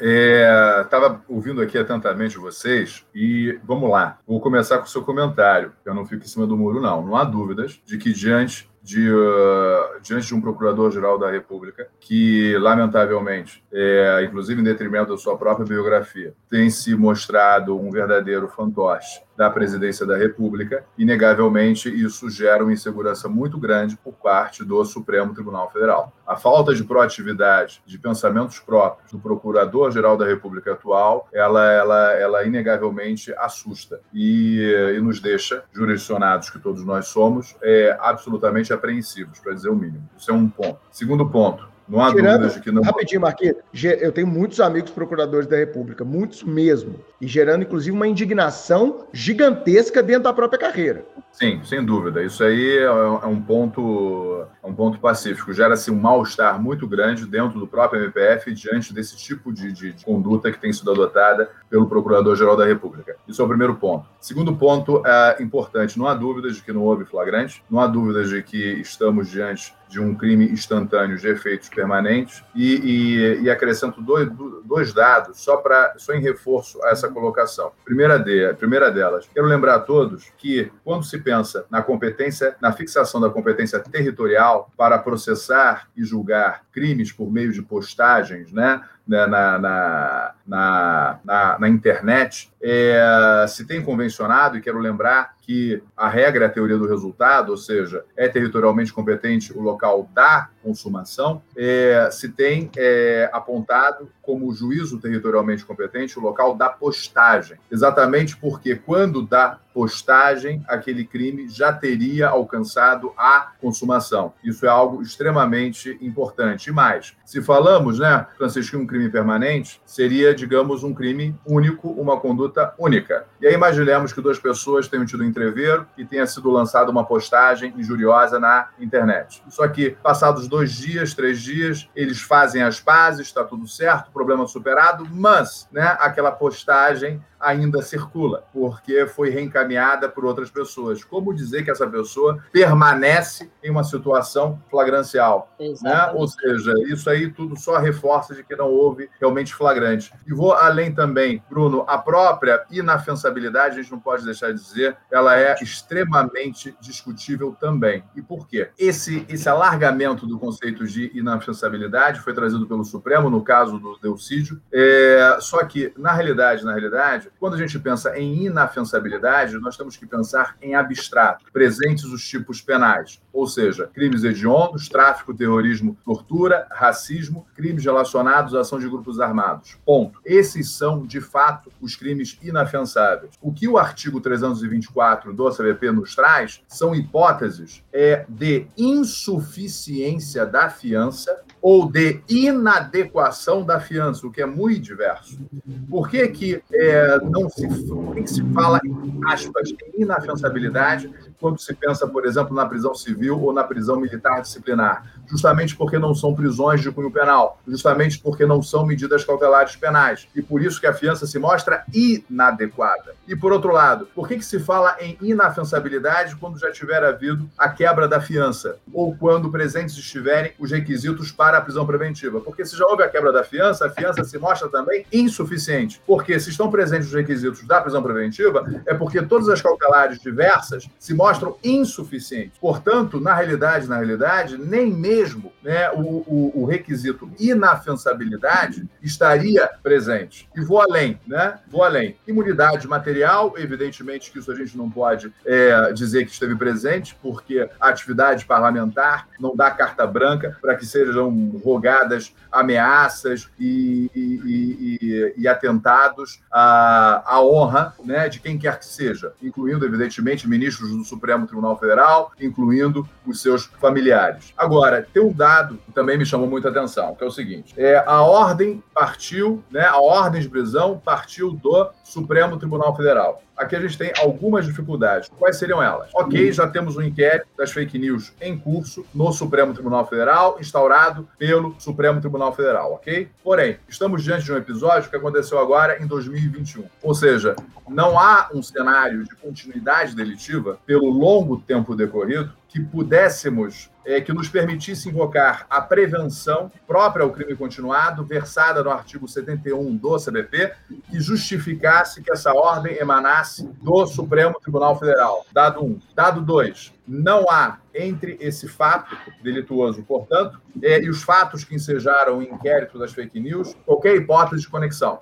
[SPEAKER 4] É, estava é, ouvindo aqui atentamente vocês e vamos lá. Vou começar com o seu comentário. Eu não fico em cima do muro, não. Não há dúvidas de que diante de, uh, diante de um procurador-geral da República, que, lamentavelmente, é, inclusive em detrimento da sua própria biografia, tem se mostrado um verdadeiro fantoche da presidência da República, inegavelmente isso gera uma insegurança muito grande por parte do Supremo Tribunal Federal. A falta de proatividade, de pensamentos próprios do Procurador-Geral da República atual, ela, ela, ela inegavelmente assusta e, e nos deixa, jurisdicionados que todos nós somos, é, absolutamente apreensivos, para dizer o mínimo. Isso é um ponto. Segundo ponto, não há Tirando, dúvidas de que não.
[SPEAKER 1] Rapidinho, Marquinhos. Eu tenho muitos amigos procuradores da República, muitos mesmo. E gerando, inclusive, uma indignação gigantesca dentro da própria carreira.
[SPEAKER 4] Sim, sem dúvida. Isso aí é, é um ponto, é um ponto pacífico. Gera-se um mal-estar muito grande dentro do próprio MPF diante desse tipo de, de, de conduta que tem sido adotada pelo Procurador-Geral da República. Isso é o primeiro ponto. Segundo ponto é importante: não há dúvidas de que não houve flagrante, não há dúvidas de que estamos diante de um crime instantâneo de efeitos permanentes. E, e, e acrescento dois, dois dados, só, pra, só em reforço a essa colocação. Primeira, de, primeira delas, quero lembrar a todos que, quando se pensa na competência, na fixação da competência territorial para processar e julgar crimes por meio de postagens, né? Né, na, na, na, na, internet, é, se tem convencionado, e quero lembrar que a regra é a teoria do resultado, ou seja, é territorialmente competente o local da consumação, é, se tem é, apontado como juízo territorialmente competente o local da postagem. Exatamente porque quando da postagem, aquele crime já teria alcançado a consumação. Isso é algo extremamente importante. E mais, se falamos, né, Francisco, um crime permanente, seria, digamos, um crime único, uma conduta única. E aí imaginemos que duas pessoas tenham tido um e tenha sido lançada uma postagem injuriosa na internet. Só que, passados dois dias, três dias, eles fazem as pazes, está tudo certo, problema superado, mas né, aquela postagem ainda circula, porque foi reencaminhada por outras pessoas. Como dizer que essa pessoa permanece em uma situação flagrancial? Né? Ou seja, isso aí tudo só reforça de que não houve realmente flagrante. E vou além também, Bruno, a própria inafensabilidade, a gente não pode deixar de dizer, ela é extremamente discutível também. E por quê? Esse, esse alargamento do conceito de inafensabilidade foi trazido pelo Supremo, no caso do Delcídio, é, só que, na realidade, na realidade, quando a gente pensa em inafensabilidade, nós temos que pensar em abstrato, presentes os tipos penais, ou seja, crimes hediondos, tráfico, terrorismo, tortura, racismo, crimes relacionados à ação de grupos armados. Ponto. Esses são, de fato, os crimes inafensáveis. O que o artigo 324 do CVP nos traz são hipóteses é, de insuficiência da fiança ou de inadequação da fiança, o que é muito diverso. Por que, que é, não se, por que, que se fala, em aspas, em inafensabilidade quando se pensa, por exemplo, na prisão civil ou na prisão militar disciplinar? Justamente porque não são prisões de cunho penal, justamente porque não são medidas cautelares penais. E por isso que a fiança se mostra inadequada. E por outro lado, por que, que se fala em inafensabilidade quando já tiver havido a quebra da fiança? Ou quando presentes estiverem os requisitos para a prisão preventiva? Porque se já houve a quebra da fiança, a fiança se mostra também insuficiente. Porque se estão presentes os requisitos da prisão preventiva, é porque todas as cautelares diversas se mostram insuficientes. Portanto, na realidade, na realidade, nem mesmo né, o, o, o requisito inafensabilidade estaria presente. E vou além, né? Vou além. Imunidade material, evidentemente que isso a gente não pode é, dizer que esteve presente, porque a atividade parlamentar não dá carta branca para que sejam rogadas ameaças e, e, e, e atentados à, à honra né, de quem quer que seja, incluindo, evidentemente, ministros do Supremo Tribunal Federal, incluindo os seus familiares. Agora, tem um dado que também me chamou muita atenção, que é o seguinte: é, a ordem partiu, né, a ordem de prisão partiu do Supremo Tribunal Federal. Aqui a gente tem algumas dificuldades. Quais seriam elas? Ok, já temos um inquérito das fake news em curso no Supremo Tribunal Federal, instaurado pelo Supremo Tribunal Federal, ok? Porém, estamos diante de um episódio que aconteceu agora em 2021. Ou seja, não há um cenário de continuidade delitiva pelo longo tempo decorrido que pudéssemos, é, que nos permitisse invocar a prevenção própria ao crime continuado, versada no artigo 71 do CBP, que justificasse que essa ordem emanasse do Supremo Tribunal Federal. Dado um. Dado dois, não há entre esse fato delituoso, portanto, é, e os fatos que ensejaram o inquérito das fake news, qualquer hipótese de conexão.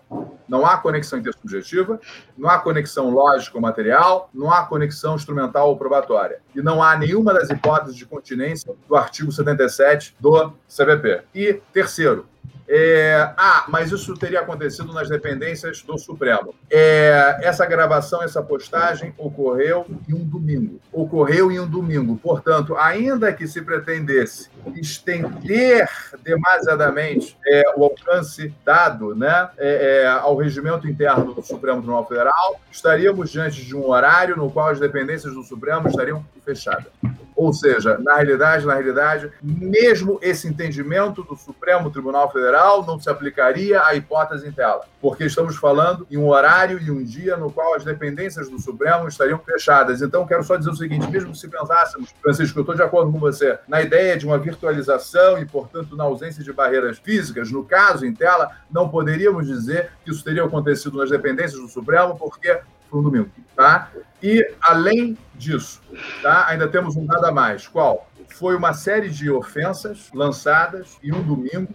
[SPEAKER 4] Não há conexão intersubjetiva, não há conexão lógico-material, não há conexão instrumental ou probatória. E não há nenhuma das hipóteses de continência do artigo 77 do CBP. E, terceiro, é, ah, mas isso teria acontecido nas dependências do Supremo. É, essa gravação, essa postagem ocorreu em um domingo. Ocorreu em um domingo. Portanto, ainda que se pretendesse estender demasiadamente é, o alcance dado né, é, é, ao regimento interno do Supremo Tribunal Federal, estaríamos diante de um horário no qual as dependências do Supremo estariam fechadas. Ou seja, na realidade, na realidade, mesmo esse entendimento do Supremo Tribunal Federal não se aplicaria à hipótese em tela, porque estamos falando em um horário e um dia no qual as dependências do Supremo estariam fechadas. Então, quero só dizer o seguinte: mesmo se pensássemos, Francisco, eu estou de acordo com você, na ideia de uma virtualização e, portanto, na ausência de barreiras físicas, no caso em tela, não poderíamos dizer que isso teria acontecido nas dependências do Supremo, porque um domingo, tá? E, além disso, tá? ainda temos um nada mais. Qual? Foi uma série de ofensas lançadas em um domingo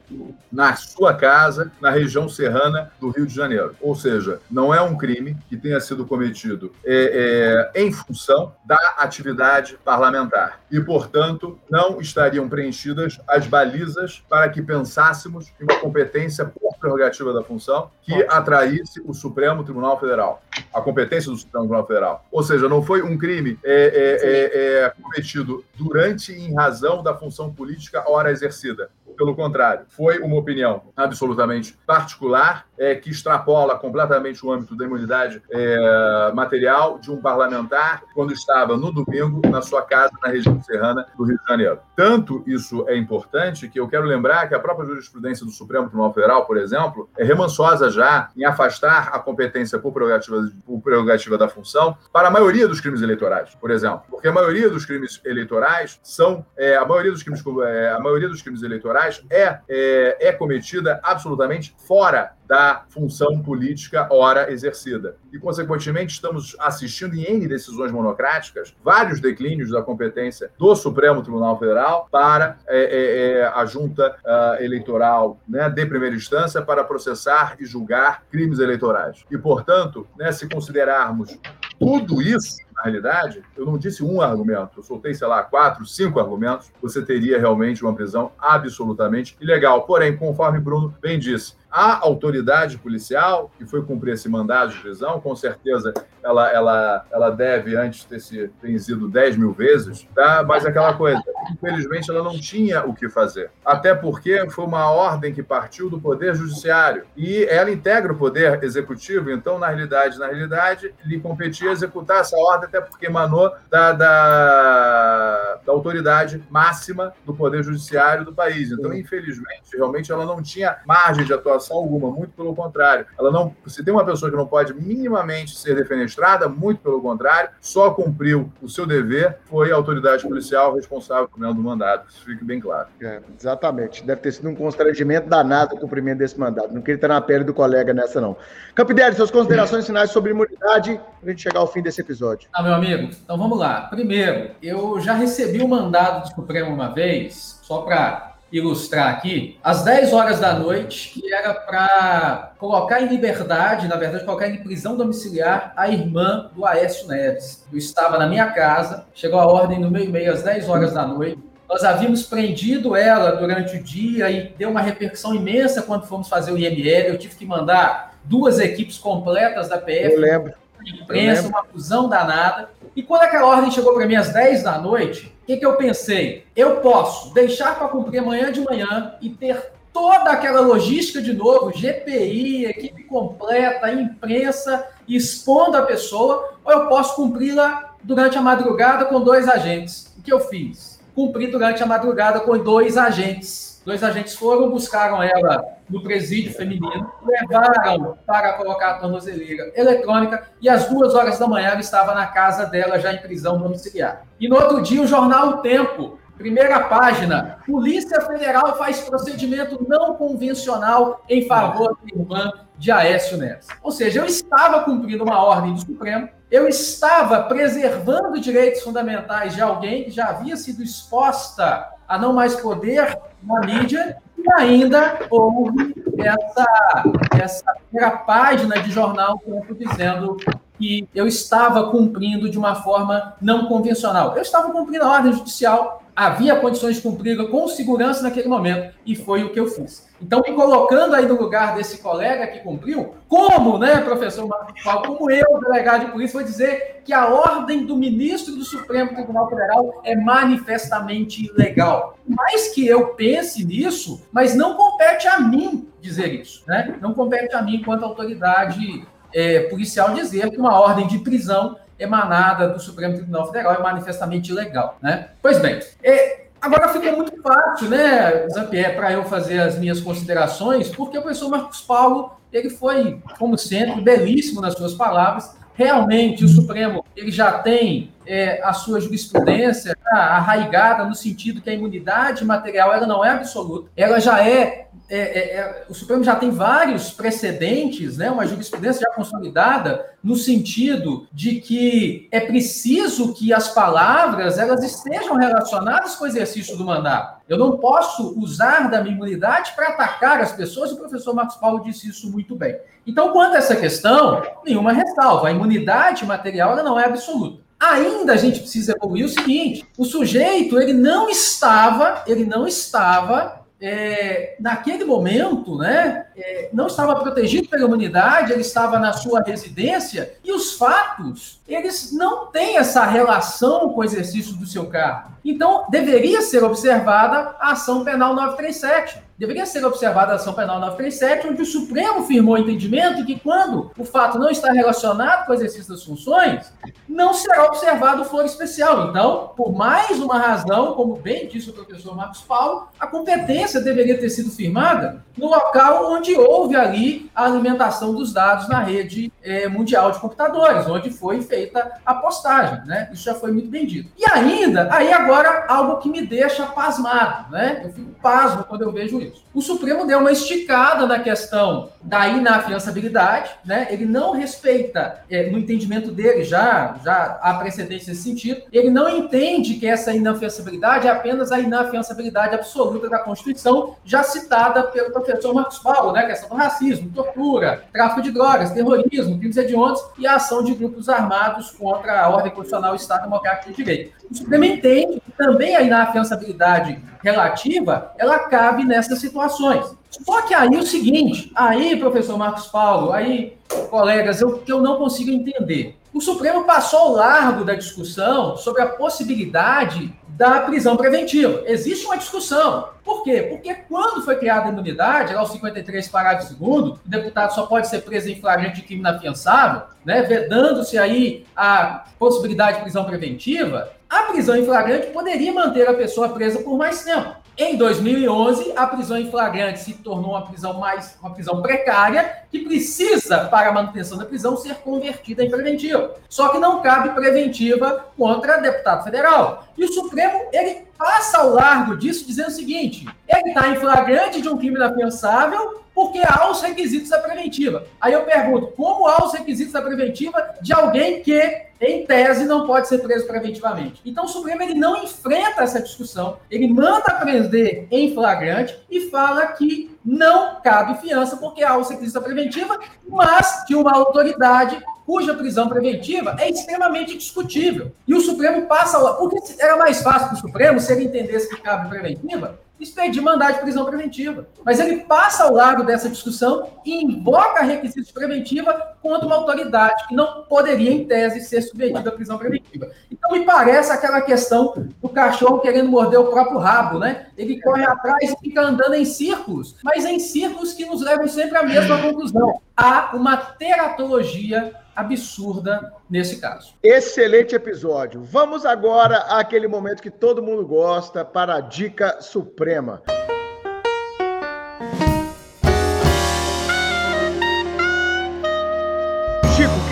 [SPEAKER 4] na sua casa, na região serrana do Rio de Janeiro. Ou seja, não é um crime que tenha sido cometido é, é, em função da atividade parlamentar. E, portanto, não estariam preenchidas as balizas para que pensássemos em uma competência por prerrogativa da função que atraísse o Supremo Tribunal Federal, a competência do Supremo Tribunal Federal. Ou seja, não foi um crime é, é, é, é cometido durante em razão da função política hora exercida. Pelo contrário, foi uma opinião absolutamente particular, é, que extrapola completamente o âmbito da imunidade é, material de um parlamentar quando estava no domingo na sua casa na região serrana do Rio de Janeiro. Tanto isso é importante que eu quero lembrar que a própria jurisprudência do Supremo Tribunal Federal, por exemplo, é remansosa já em afastar a competência por prerrogativa, por prerrogativa da função para a maioria dos crimes eleitorais, por exemplo, porque a maioria dos crimes eleitorais são é, a maioria dos crimes é, a maioria dos crimes eleitorais é, é, é cometida absolutamente fora da função política ora exercida. E, consequentemente, estamos assistindo em N decisões monocráticas vários declínios da competência do Supremo Tribunal Federal para é, é, é a junta uh, eleitoral né, de primeira instância para processar e julgar crimes eleitorais. E, portanto, né, se considerarmos tudo isso, na realidade, eu não disse um argumento, eu soltei, sei lá, quatro, cinco argumentos, você teria realmente uma prisão absolutamente ilegal. Porém, conforme Bruno bem disse, a autoridade policial que foi cumprir esse mandado de prisão, com certeza ela, ela, ela deve antes ter se vencido 10 mil vezes, tá? mas aquela coisa, infelizmente ela não tinha o que fazer. Até porque foi uma ordem que partiu do Poder Judiciário e ela integra o Poder Executivo, então, na realidade, na realidade, lhe competia executar essa ordem, até porque emanou da, da, da autoridade máxima do Poder Judiciário do país. Então, infelizmente, realmente ela não tinha margem de atuação alguma, muito pelo contrário. Ela não, se tem uma pessoa que não pode minimamente ser defenestrada, muito pelo contrário, só cumpriu o seu dever, foi a autoridade policial responsável pelo do mandado. Isso fique bem claro.
[SPEAKER 1] É, exatamente. Deve ter sido um constrangimento danado o cumprimento desse mandato. Não queria estar na pele do colega nessa, não. Capidério, suas considerações finais sobre imunidade para a gente chegar ao fim desse episódio.
[SPEAKER 5] Ah, meu amigo, então vamos lá. Primeiro, eu já recebi o mandado do Supremo uma vez, só para ilustrar aqui, às 10 horas da noite, que era para colocar em liberdade, na verdade, colocar em prisão domiciliar a irmã do Aécio Neves. Eu estava na minha casa, chegou a ordem no meio e meio às 10 horas da noite. Nós havíamos prendido ela durante o dia e deu uma repercussão imensa quando fomos fazer o IML. Eu tive que mandar duas equipes completas da PF.
[SPEAKER 1] Eu lembro.
[SPEAKER 5] Imprensa, uma fusão danada. E quando aquela ordem chegou para mim às 10 da noite, o que, que eu pensei? Eu posso deixar para cumprir amanhã de manhã e ter toda aquela logística de novo, GPI, equipe completa, imprensa, expondo a pessoa, ou eu posso cumpri-la durante a madrugada com dois agentes. O que eu fiz? Cumpri durante a madrugada com dois agentes Dois agentes foram, buscaram ela no presídio feminino, levaram para colocar a tornozeleira eletrônica e às duas horas da manhã ela estava na casa dela, já em prisão domiciliar. E no outro dia, o jornal O Tempo, primeira página, Polícia Federal faz procedimento não convencional em favor da irmã de Aécio Neves. Ou seja, eu estava cumprindo uma ordem do Supremo, eu estava preservando direitos fundamentais de alguém que já havia sido exposta a não mais poder na mídia e ainda houve essa, essa primeira página de jornal dizendo que eu estava cumprindo de uma forma não convencional. Eu estava cumprindo a ordem judicial, havia condições de cumpri-la com segurança naquele momento, e foi o que eu fiz. Então, me colocando aí no lugar desse colega que cumpriu, como, né, professor Marcos como eu, delegado de polícia, vou dizer que a ordem do ministro do Supremo Tribunal Federal é manifestamente ilegal. Mais que eu pense nisso, mas não compete a mim dizer isso, né? Não compete a mim, enquanto autoridade é, policial, dizer que uma ordem de prisão emanada do Supremo Tribunal Federal é manifestamente ilegal. Né? Pois bem, é, Agora ficou muito fácil, né, Zampier, para eu fazer as minhas considerações, porque o professor Marcos Paulo, ele foi, como sempre, belíssimo nas suas palavras. Realmente, o Supremo ele já tem é, a sua jurisprudência arraigada no sentido que a imunidade material ela não é absoluta, ela já é é, é, é, o Supremo já tem vários precedentes, né, uma jurisprudência já consolidada, no sentido de que é preciso que as palavras elas estejam relacionadas com o exercício do mandato. Eu não posso usar da minha imunidade para atacar as pessoas, e o professor Marcos Paulo disse isso muito bem. Então, quanto a essa questão, nenhuma ressalva. A imunidade material ela não é absoluta. Ainda a gente precisa evoluir o seguinte: o sujeito ele não estava, ele não estava é, naquele momento, né, é, não estava protegido pela imunidade, ele estava na sua residência, e os fatos, eles não têm essa relação com o exercício do seu cargo. Então, deveria ser observada a ação penal 937 deveria ser observada a ação penal 937, onde o Supremo firmou o entendimento que quando o fato não está relacionado com o exercício das funções, não será observado o foro especial. Então, por mais uma razão, como bem disse o professor Marcos Paulo, a competência deveria ter sido firmada no local onde houve ali a alimentação dos dados na rede é, mundial de computadores, onde foi feita a postagem, né? Isso já foi muito bem dito. E ainda, aí agora, algo que me deixa pasmado, né? Eu fico pasmo quando eu vejo isso. O Supremo deu uma esticada na questão da inafiançabilidade, né? Ele não respeita, é, no entendimento dele, já, já há precedência nesse sentido, ele não entende que essa inafiançabilidade é apenas a inafiançabilidade absoluta da Constituição, já citada pelo professor Marcos Paulo, né? A questão do racismo, tortura, tráfico de drogas, terrorismo, crimes hediondos e a ação de grupos armados contra a ordem constitucional e Estado Democrático de Direito. O Supremo entende que também a inafiançabilidade relativa, ela cabe nessas situações. Só que aí o seguinte, aí, professor Marcos Paulo, aí, colegas, eu, que eu não consigo entender. O Supremo passou ao largo da discussão sobre a possibilidade da prisão preventiva. Existe uma discussão. Por quê? Porque quando foi criada a imunidade, lá o 53, parágrafo 2 o deputado só pode ser preso em flagrante de crime inafiançável, né, vedando-se aí a possibilidade de prisão preventiva, a prisão em flagrante poderia manter a pessoa presa por mais tempo. Em 2011, a prisão em flagrante se tornou uma prisão mais uma prisão precária que precisa para a manutenção da prisão ser convertida em preventiva. Só que não cabe preventiva contra deputado federal. E o Supremo ele passa ao largo disso dizendo o seguinte: ele está em flagrante de um crime inafiançável porque há os requisitos da preventiva. Aí eu pergunto, como há os requisitos da preventiva de alguém que, em tese, não pode ser preso preventivamente? Então o Supremo ele não enfrenta essa discussão, ele manda prender em flagrante e fala que não cabe fiança porque há os requisitos da preventiva, mas que uma autoridade cuja prisão preventiva é extremamente discutível. E o Supremo passa porque era mais fácil para o Supremo, se ele entendesse que cabe preventiva, expedir mandado de prisão preventiva. Mas ele passa ao lado dessa discussão e invoca requisitos de preventiva contra uma autoridade que não poderia, em tese, ser submetida à prisão preventiva. Então, me parece aquela questão do cachorro querendo morder o próprio rabo, né? Ele corre atrás e fica andando em círculos, mas em círculos que nos levam sempre à mesma conclusão. Há uma teratologia absurda nesse caso.
[SPEAKER 1] Excelente episódio. Vamos agora àquele momento que todo mundo gosta para a dica suprema. Chico,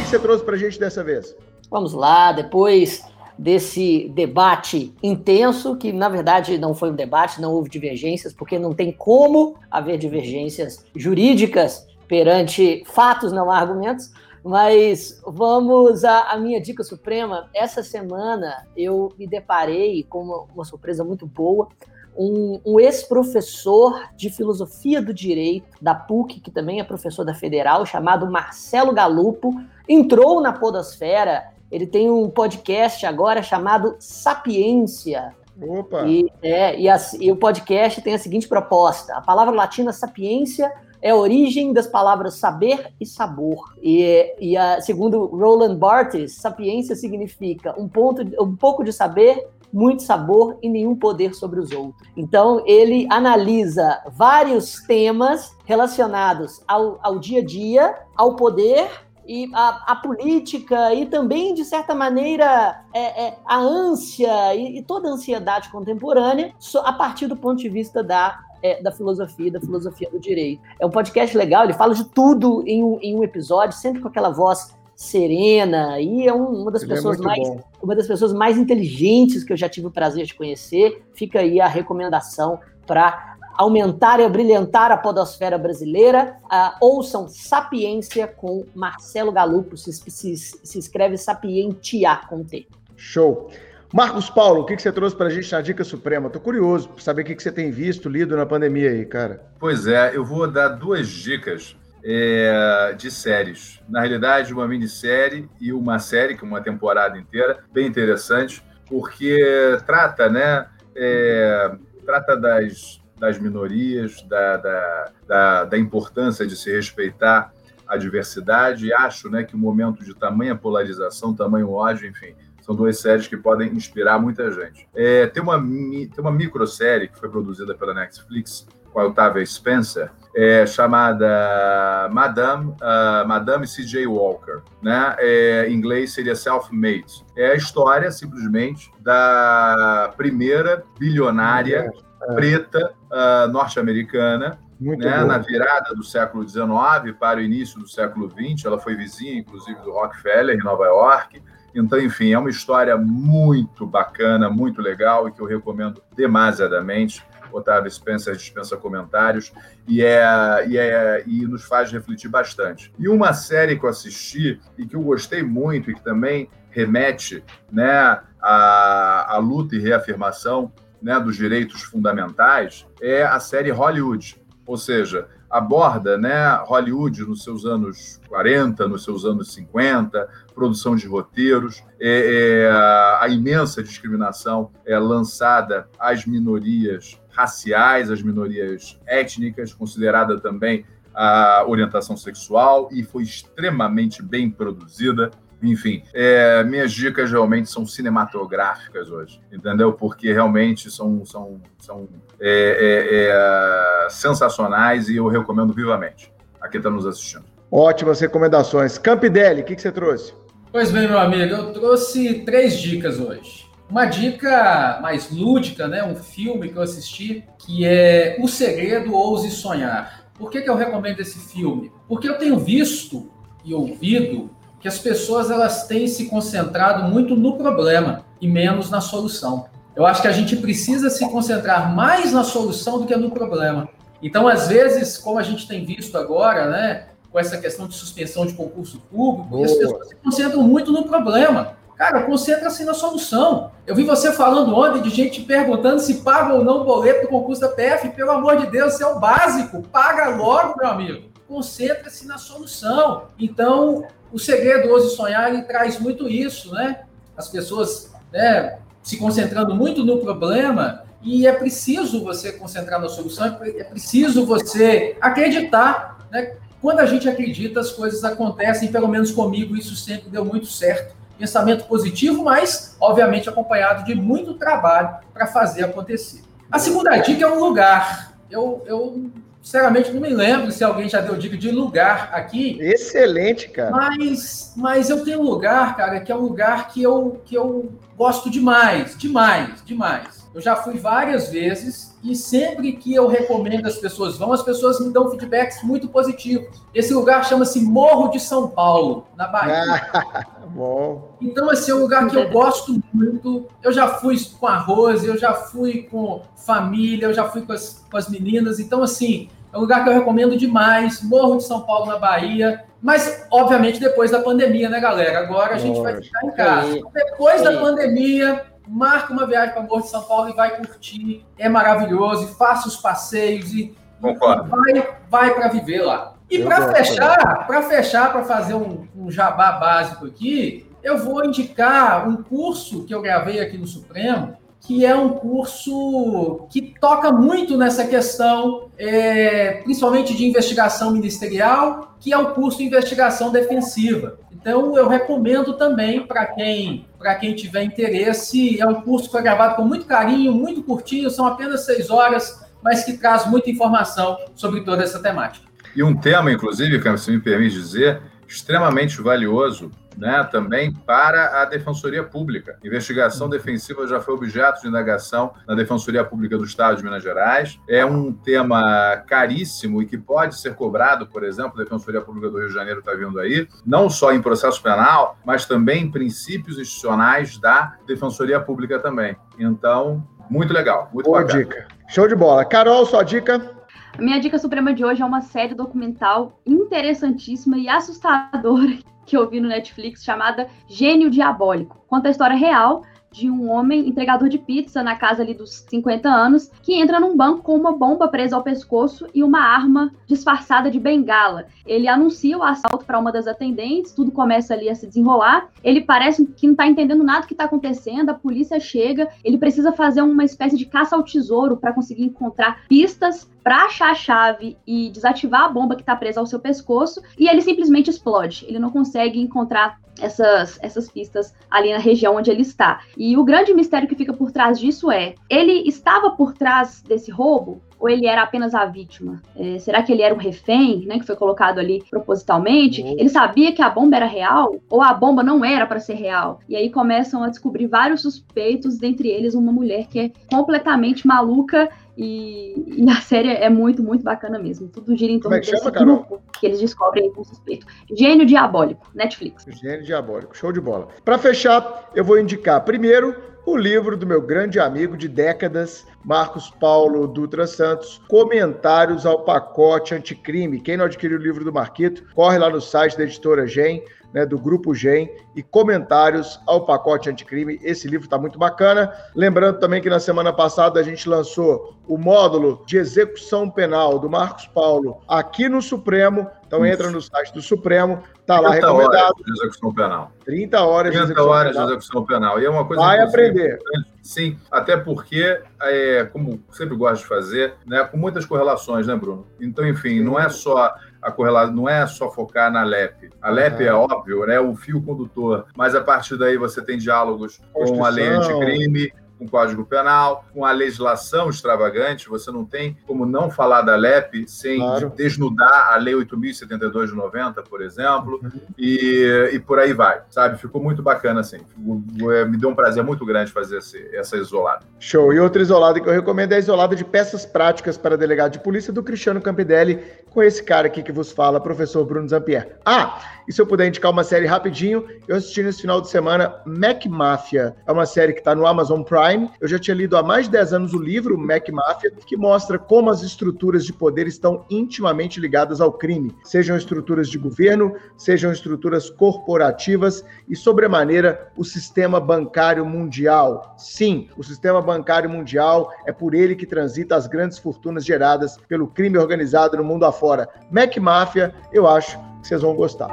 [SPEAKER 1] que você trouxe para a gente dessa vez?
[SPEAKER 2] Vamos lá, depois desse debate intenso, que na verdade não foi um debate, não houve divergências, porque não tem como haver divergências jurídicas perante fatos, não argumentos. Mas vamos à, à, minha dica suprema. Essa semana eu me deparei com uma, uma surpresa muito boa. Um, um ex-professor de filosofia do direito da PUC, que também é professor da Federal, chamado Marcelo Galupo, entrou na Podosfera. Ele tem um podcast agora chamado Sapiência.
[SPEAKER 1] Opa!
[SPEAKER 2] E, é, e, a, e o podcast tem a seguinte proposta: a palavra latina sapiência é a origem das palavras saber e sabor. E, e a, segundo Roland Barthes, sapiência significa um, ponto, um pouco de saber, muito sabor e nenhum poder sobre os outros. Então, ele analisa vários temas relacionados ao, ao dia a dia, ao poder e a, a, política e também, de certa maneira, é, é, a ânsia e, e, toda a ansiedade contemporânea a partir do ponto de vista da, é, da filosofia, da filosofia do direito. É um podcast legal, ele fala de tudo em um, em um episódio, sempre com aquela voz serena e é um, uma das ele é pessoas mais bom. uma das pessoas mais inteligentes que eu já tive o prazer de conhecer. Fica aí a recomendação para aumentar e abrilhantar a podosfera brasileira, uh, ouçam Sapiência com Marcelo Galupo, se, se, se escreve Sapientia com T.
[SPEAKER 1] Show. Marcos Paulo, o que, que você trouxe para a gente na Dica Suprema? Estou curioso para saber o que, que você tem visto, lido na pandemia aí, cara.
[SPEAKER 4] Pois é, eu vou dar duas dicas é, de séries. Na realidade, uma minissérie e uma série, que é uma temporada inteira, bem interessante, porque trata, né, é, trata das das minorias, da, da, da, da importância de se respeitar a diversidade. E acho né, que o momento de tamanha polarização, tamanho ódio, enfim, são duas séries que podem inspirar muita gente. É, tem, uma, tem uma microsérie que foi produzida pela Netflix com a Octavia Spencer, é, chamada Madame, uh, Madame C.J. Walker. Né? É, em inglês seria Self-Made. É a história, simplesmente, da primeira bilionária é. preta uh, norte-americana, né, na virada do século XIX para o início do século XX. Ela foi vizinha, inclusive, do Rockefeller, em Nova York. Então, enfim, é uma história muito bacana, muito legal e que eu recomendo demasiadamente. Otávio Spencer dispensa comentários e, é, e, é, e nos faz refletir bastante. E uma série que eu assisti e que eu gostei muito e que também remete né, à, à luta e reafirmação né, dos direitos fundamentais é a série Hollywood, ou seja, aborda né, Hollywood nos seus anos 40, nos seus anos 50, produção de roteiros, é, é, a imensa discriminação é lançada às minorias raciais, às minorias étnicas, considerada também a orientação sexual, e foi extremamente bem produzida. Enfim, é, minhas dicas realmente são cinematográficas hoje, entendeu? Porque realmente são, são, são é, é, é sensacionais e eu recomendo vivamente a quem está nos assistindo.
[SPEAKER 1] Ótimas recomendações. Campidelli, o que, que você trouxe?
[SPEAKER 5] Pois bem, meu amigo, eu trouxe três dicas hoje. Uma dica mais lúdica, né? Um filme que eu assisti, que é O Segredo Ouse Sonhar. Por que, que eu recomendo esse filme? Porque eu tenho visto e ouvido que as pessoas elas têm se concentrado muito no problema e menos na solução. Eu acho que a gente precisa se concentrar mais na solução do que no problema. Então, às vezes, como a gente tem visto agora, né, com essa questão de suspensão de concurso público, as pessoas se concentram muito no problema. Cara, concentra-se na solução. Eu vi você falando ontem de gente perguntando se paga ou não o boleto do concurso da PF. Pelo amor de Deus, isso é o básico. Paga logo, meu amigo. Concentra-se na solução. Então, o segredo hoje sonhar ele traz muito isso, né? As pessoas né, se concentrando muito no problema e é preciso você concentrar na solução, é preciso você acreditar, né? Quando a gente acredita, as coisas acontecem, pelo menos comigo isso sempre deu muito certo. Pensamento positivo, mas obviamente acompanhado de muito trabalho para fazer acontecer. A segunda dica é um lugar. Eu, eu Sinceramente, não me lembro se alguém já deu dica de lugar aqui.
[SPEAKER 1] Excelente, cara.
[SPEAKER 5] Mas, mas eu tenho um lugar, cara, que é um lugar que eu, que eu gosto demais, demais, demais. Eu já fui várias vezes e sempre que eu recomendo as pessoas vão, as pessoas me dão feedbacks muito positivos. Esse lugar chama-se Morro de São Paulo, na Bahia. bom. Então, esse é um lugar que eu gosto muito. Eu já fui com a Rose, eu já fui com família, eu já fui com as, com as meninas. Então, assim, é um lugar que eu recomendo demais. Morro de São Paulo, na Bahia. Mas, obviamente, depois da pandemia, né, galera? Agora a gente vai ficar em casa. Depois da pandemia, marca uma viagem para Morro de São Paulo e vai curtir. É maravilhoso. E faça os passeios e, e vai, vai para viver lá. E para fechar, para fechar, para fazer um, um jabá básico aqui, eu vou indicar um curso que eu gravei aqui no Supremo, que é um curso que toca muito nessa questão, é, principalmente de investigação ministerial, que é o curso de investigação defensiva. Então, eu recomendo também para quem para quem tiver interesse. É um curso que foi gravado com muito carinho, muito curtinho, são apenas seis horas, mas que traz muita informação sobre toda essa temática.
[SPEAKER 4] E um tema, inclusive, se me permite dizer, extremamente valioso né, também para a Defensoria Pública. Investigação defensiva já foi objeto de indagação na Defensoria Pública do Estado de Minas Gerais. É um tema caríssimo e que pode ser cobrado, por exemplo, a Defensoria Pública do Rio de Janeiro está vindo aí, não só em processo penal, mas também em princípios institucionais da Defensoria Pública também. Então, muito legal, muito
[SPEAKER 1] Boa
[SPEAKER 4] bacana.
[SPEAKER 1] dica. Show de bola. Carol, sua dica?
[SPEAKER 3] A minha dica suprema de hoje é uma série documental interessantíssima e assustadora que eu vi no Netflix chamada Gênio Diabólico. Conta a história real de um homem entregador de pizza na casa ali dos 50 anos que entra num banco com uma bomba presa ao pescoço e uma arma disfarçada de bengala. Ele anuncia o assalto para uma das atendentes, tudo começa ali a se desenrolar. Ele parece que não está entendendo nada do que está acontecendo, a polícia chega, ele precisa fazer uma espécie de caça ao tesouro para conseguir encontrar pistas para achar a chave e desativar a bomba que está presa ao seu pescoço, e ele simplesmente explode. Ele não consegue encontrar essas, essas pistas ali na região onde ele está. E o grande mistério que fica por trás disso é: ele estava por trás desse roubo? Ou ele era apenas a vítima? É, será que ele era um refém, né, que foi colocado ali propositalmente? Ele sabia que a bomba era real? Ou a bomba não era para ser real? E aí começam a descobrir vários suspeitos, dentre eles uma mulher que é completamente maluca e, e, a série é muito, muito bacana mesmo. Tudo gira em torno
[SPEAKER 1] é que
[SPEAKER 3] desse
[SPEAKER 1] chama,
[SPEAKER 3] grupo que eles descobrem com suspeito. Gênio Diabólico, Netflix.
[SPEAKER 1] Gênio Diabólico, show de bola. Para fechar, eu vou indicar primeiro o livro do meu grande amigo de décadas, Marcos Paulo Dutra Santos, Comentários ao Pacote Anticrime. Quem não adquiriu o livro do Marquito, corre lá no site da editora Gen, né, do Grupo Gen, e comentários ao pacote anticrime. Esse livro está muito bacana. Lembrando também que na semana passada a gente lançou o módulo de execução penal do Marcos Paulo aqui no Supremo. Então Isso. entra no site do Supremo, tá lá recomendado.
[SPEAKER 4] Horas de execução penal.
[SPEAKER 1] 30 horas
[SPEAKER 4] 30
[SPEAKER 1] de execução
[SPEAKER 4] horas
[SPEAKER 1] penal.
[SPEAKER 4] de execução penal. E é uma coisa
[SPEAKER 1] Vai aprender.
[SPEAKER 4] Sim, até porque, é, como sempre gosto de fazer, né, com muitas correlações, né, Bruno? Então, enfim, não é só a correlação, não é só focar na LEP. A LEP é óbvio, né, o fio condutor, mas a partir daí você tem diálogos com a lei anticrime, com o Código Penal, com a legislação extravagante, você não tem como não falar da LEP sem claro. desnudar a Lei 8.072 de 90, por exemplo, uhum. e, e por aí vai, sabe? Ficou muito bacana, assim. Me deu um prazer muito grande fazer esse, essa isolada.
[SPEAKER 1] Show. E outra isolada que eu recomendo é a isolada de peças práticas para delegado de polícia do Cristiano Campidelli, com esse cara aqui que vos fala, professor Bruno Zampier. Ah, e se eu puder indicar uma série rapidinho, eu assisti nesse final de semana Mac Mafia. É uma série que está no Amazon Prime Eu já tinha lido há mais de 10 anos o livro Mac Mafia, que mostra como as estruturas de poder estão intimamente ligadas ao crime, sejam estruturas de governo, sejam estruturas corporativas e, sobremaneira, o sistema bancário mundial. Sim, o sistema bancário mundial é por ele que transita as grandes fortunas geradas pelo crime organizado no mundo afora. Mac Mafia, eu acho que vocês vão gostar.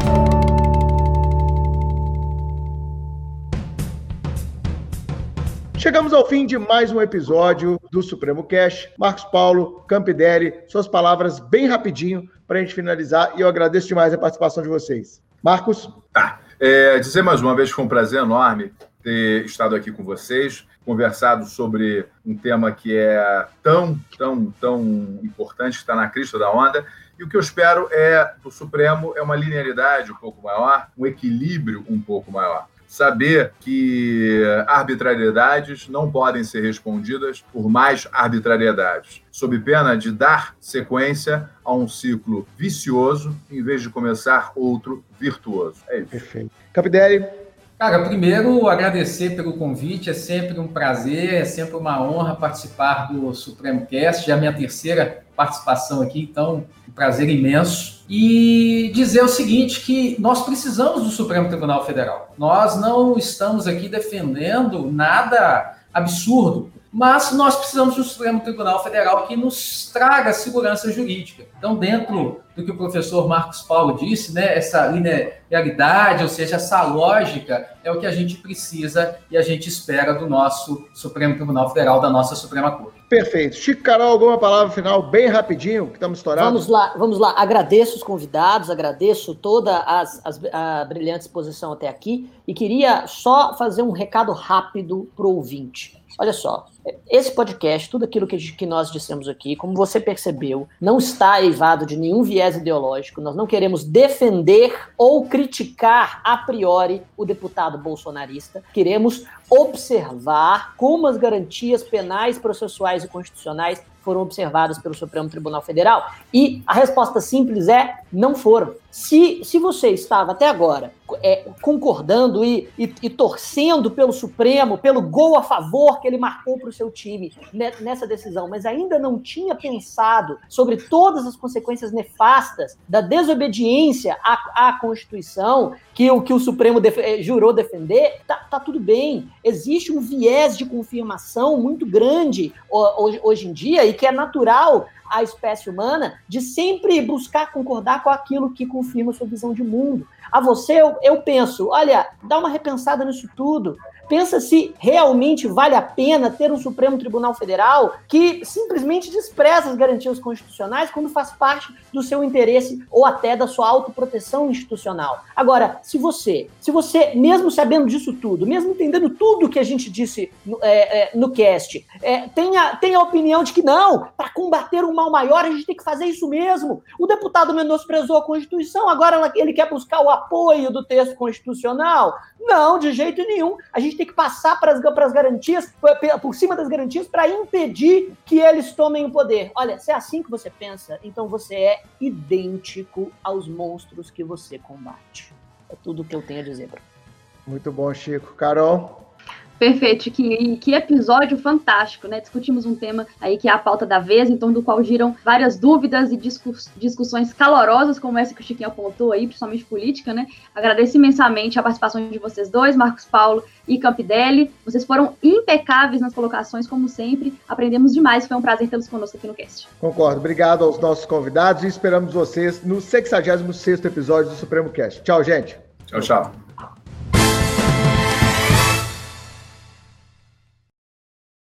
[SPEAKER 1] Chegamos ao fim de mais um episódio do Supremo Cash. Marcos Paulo, Campidelli, suas palavras bem rapidinho para a gente finalizar e eu agradeço demais a participação de vocês. Marcos?
[SPEAKER 4] Tá. É, dizer mais uma vez que foi um prazer enorme ter estado aqui com vocês, conversado sobre um tema que é tão, tão, tão importante, que está na crista da onda. E o que eu espero é do Supremo é uma linearidade um pouco maior, um equilíbrio um pouco maior saber que arbitrariedades não podem ser respondidas por mais arbitrariedades, sob pena de dar sequência a um ciclo vicioso em vez de começar outro virtuoso. É isso.
[SPEAKER 1] Perfeito. Capideli.
[SPEAKER 5] Cara, primeiro agradecer pelo convite, é sempre um prazer, é sempre uma honra participar do Supremo Cast, já é a minha terceira participação aqui, então prazer imenso. E dizer o seguinte, que nós precisamos do Supremo Tribunal Federal. Nós não estamos aqui defendendo nada absurdo, mas nós precisamos do Supremo Tribunal Federal que nos traga segurança jurídica. Então, dentro do que o professor Marcos Paulo disse, né, essa linearidade, ou seja, essa lógica, é o que a gente precisa e a gente espera do nosso Supremo Tribunal Federal, da nossa Suprema Corte.
[SPEAKER 1] Perfeito. Chico Carol, alguma palavra final bem rapidinho, que estamos estourados?
[SPEAKER 2] Vamos lá, vamos lá. Agradeço os convidados, agradeço toda as, as, a brilhante exposição até aqui e queria só fazer um recado rápido para o ouvinte. Olha só, esse podcast, tudo aquilo que, que nós dissemos aqui, como você percebeu, não está eivado de nenhum viés ideológico. Nós não queremos defender ou criticar a priori o deputado bolsonarista. Queremos observar como as garantias penais, processuais e constitucionais foram observadas pelo Supremo Tribunal Federal? E a resposta simples é: não foram. Se, se você estava até agora é, concordando e, e, e, torcendo pelo Supremo, pelo gol a favor que ele marcou para o seu time nessa decisão, mas ainda não tinha pensado sobre todas as consequências nefastas da desobediência à, à Constituição que o que o Supremo def eh, jurou defender, tá, tá, tudo bem. Existe um viés de confirmação muito grande hoje, hoje em dia e que é natural a espécie humana de sempre buscar concordar com aquilo que confirma sua visão de mundo. A você, eu, eu penso, olha, dá uma repensada nisso tudo. Pensa se realmente vale a pena ter um Supremo Tribunal Federal que simplesmente despreza as garantias constitucionais quando faz parte do seu interesse ou até da sua autoproteção institucional. Agora, se você, se você, mesmo sabendo disso tudo, mesmo entendendo tudo que a gente disse no, é, é, no cast, é, tem, a, a opinião de que não, para combater um mal maior a gente tem que fazer isso mesmo. O deputado menosprezou a Constituição, agora ele quer buscar o apoio do texto constitucional. Não, de jeito nenhum. A gente tem que passar para as garantias, por cima das garantias, para impedir que eles tomem o poder. Olha, se é assim que você pensa, então você é idêntico aos monstros que você combate. É tudo o que eu tenho a dizer.
[SPEAKER 1] Muito bom, Chico. Carol?
[SPEAKER 3] Perfeito, que, que episódio fantástico, né? Discutimos um tema aí que é a pauta da vez, em torno do qual giram várias dúvidas e discuss, discussões calorosas, como essa que o Chiquinho apontou aí, principalmente política, né? Agradeço imensamente a participação de vocês dois, Marcos Paulo e Campidelli. Vocês foram impecáveis nas colocações, como sempre. Aprendemos demais, foi um prazer tê-los conosco aqui no cast.
[SPEAKER 1] Concordo. Obrigado aos nossos convidados e esperamos vocês no 66º episódio do Supremo Cast. Tchau, gente.
[SPEAKER 4] Tchau, tchau.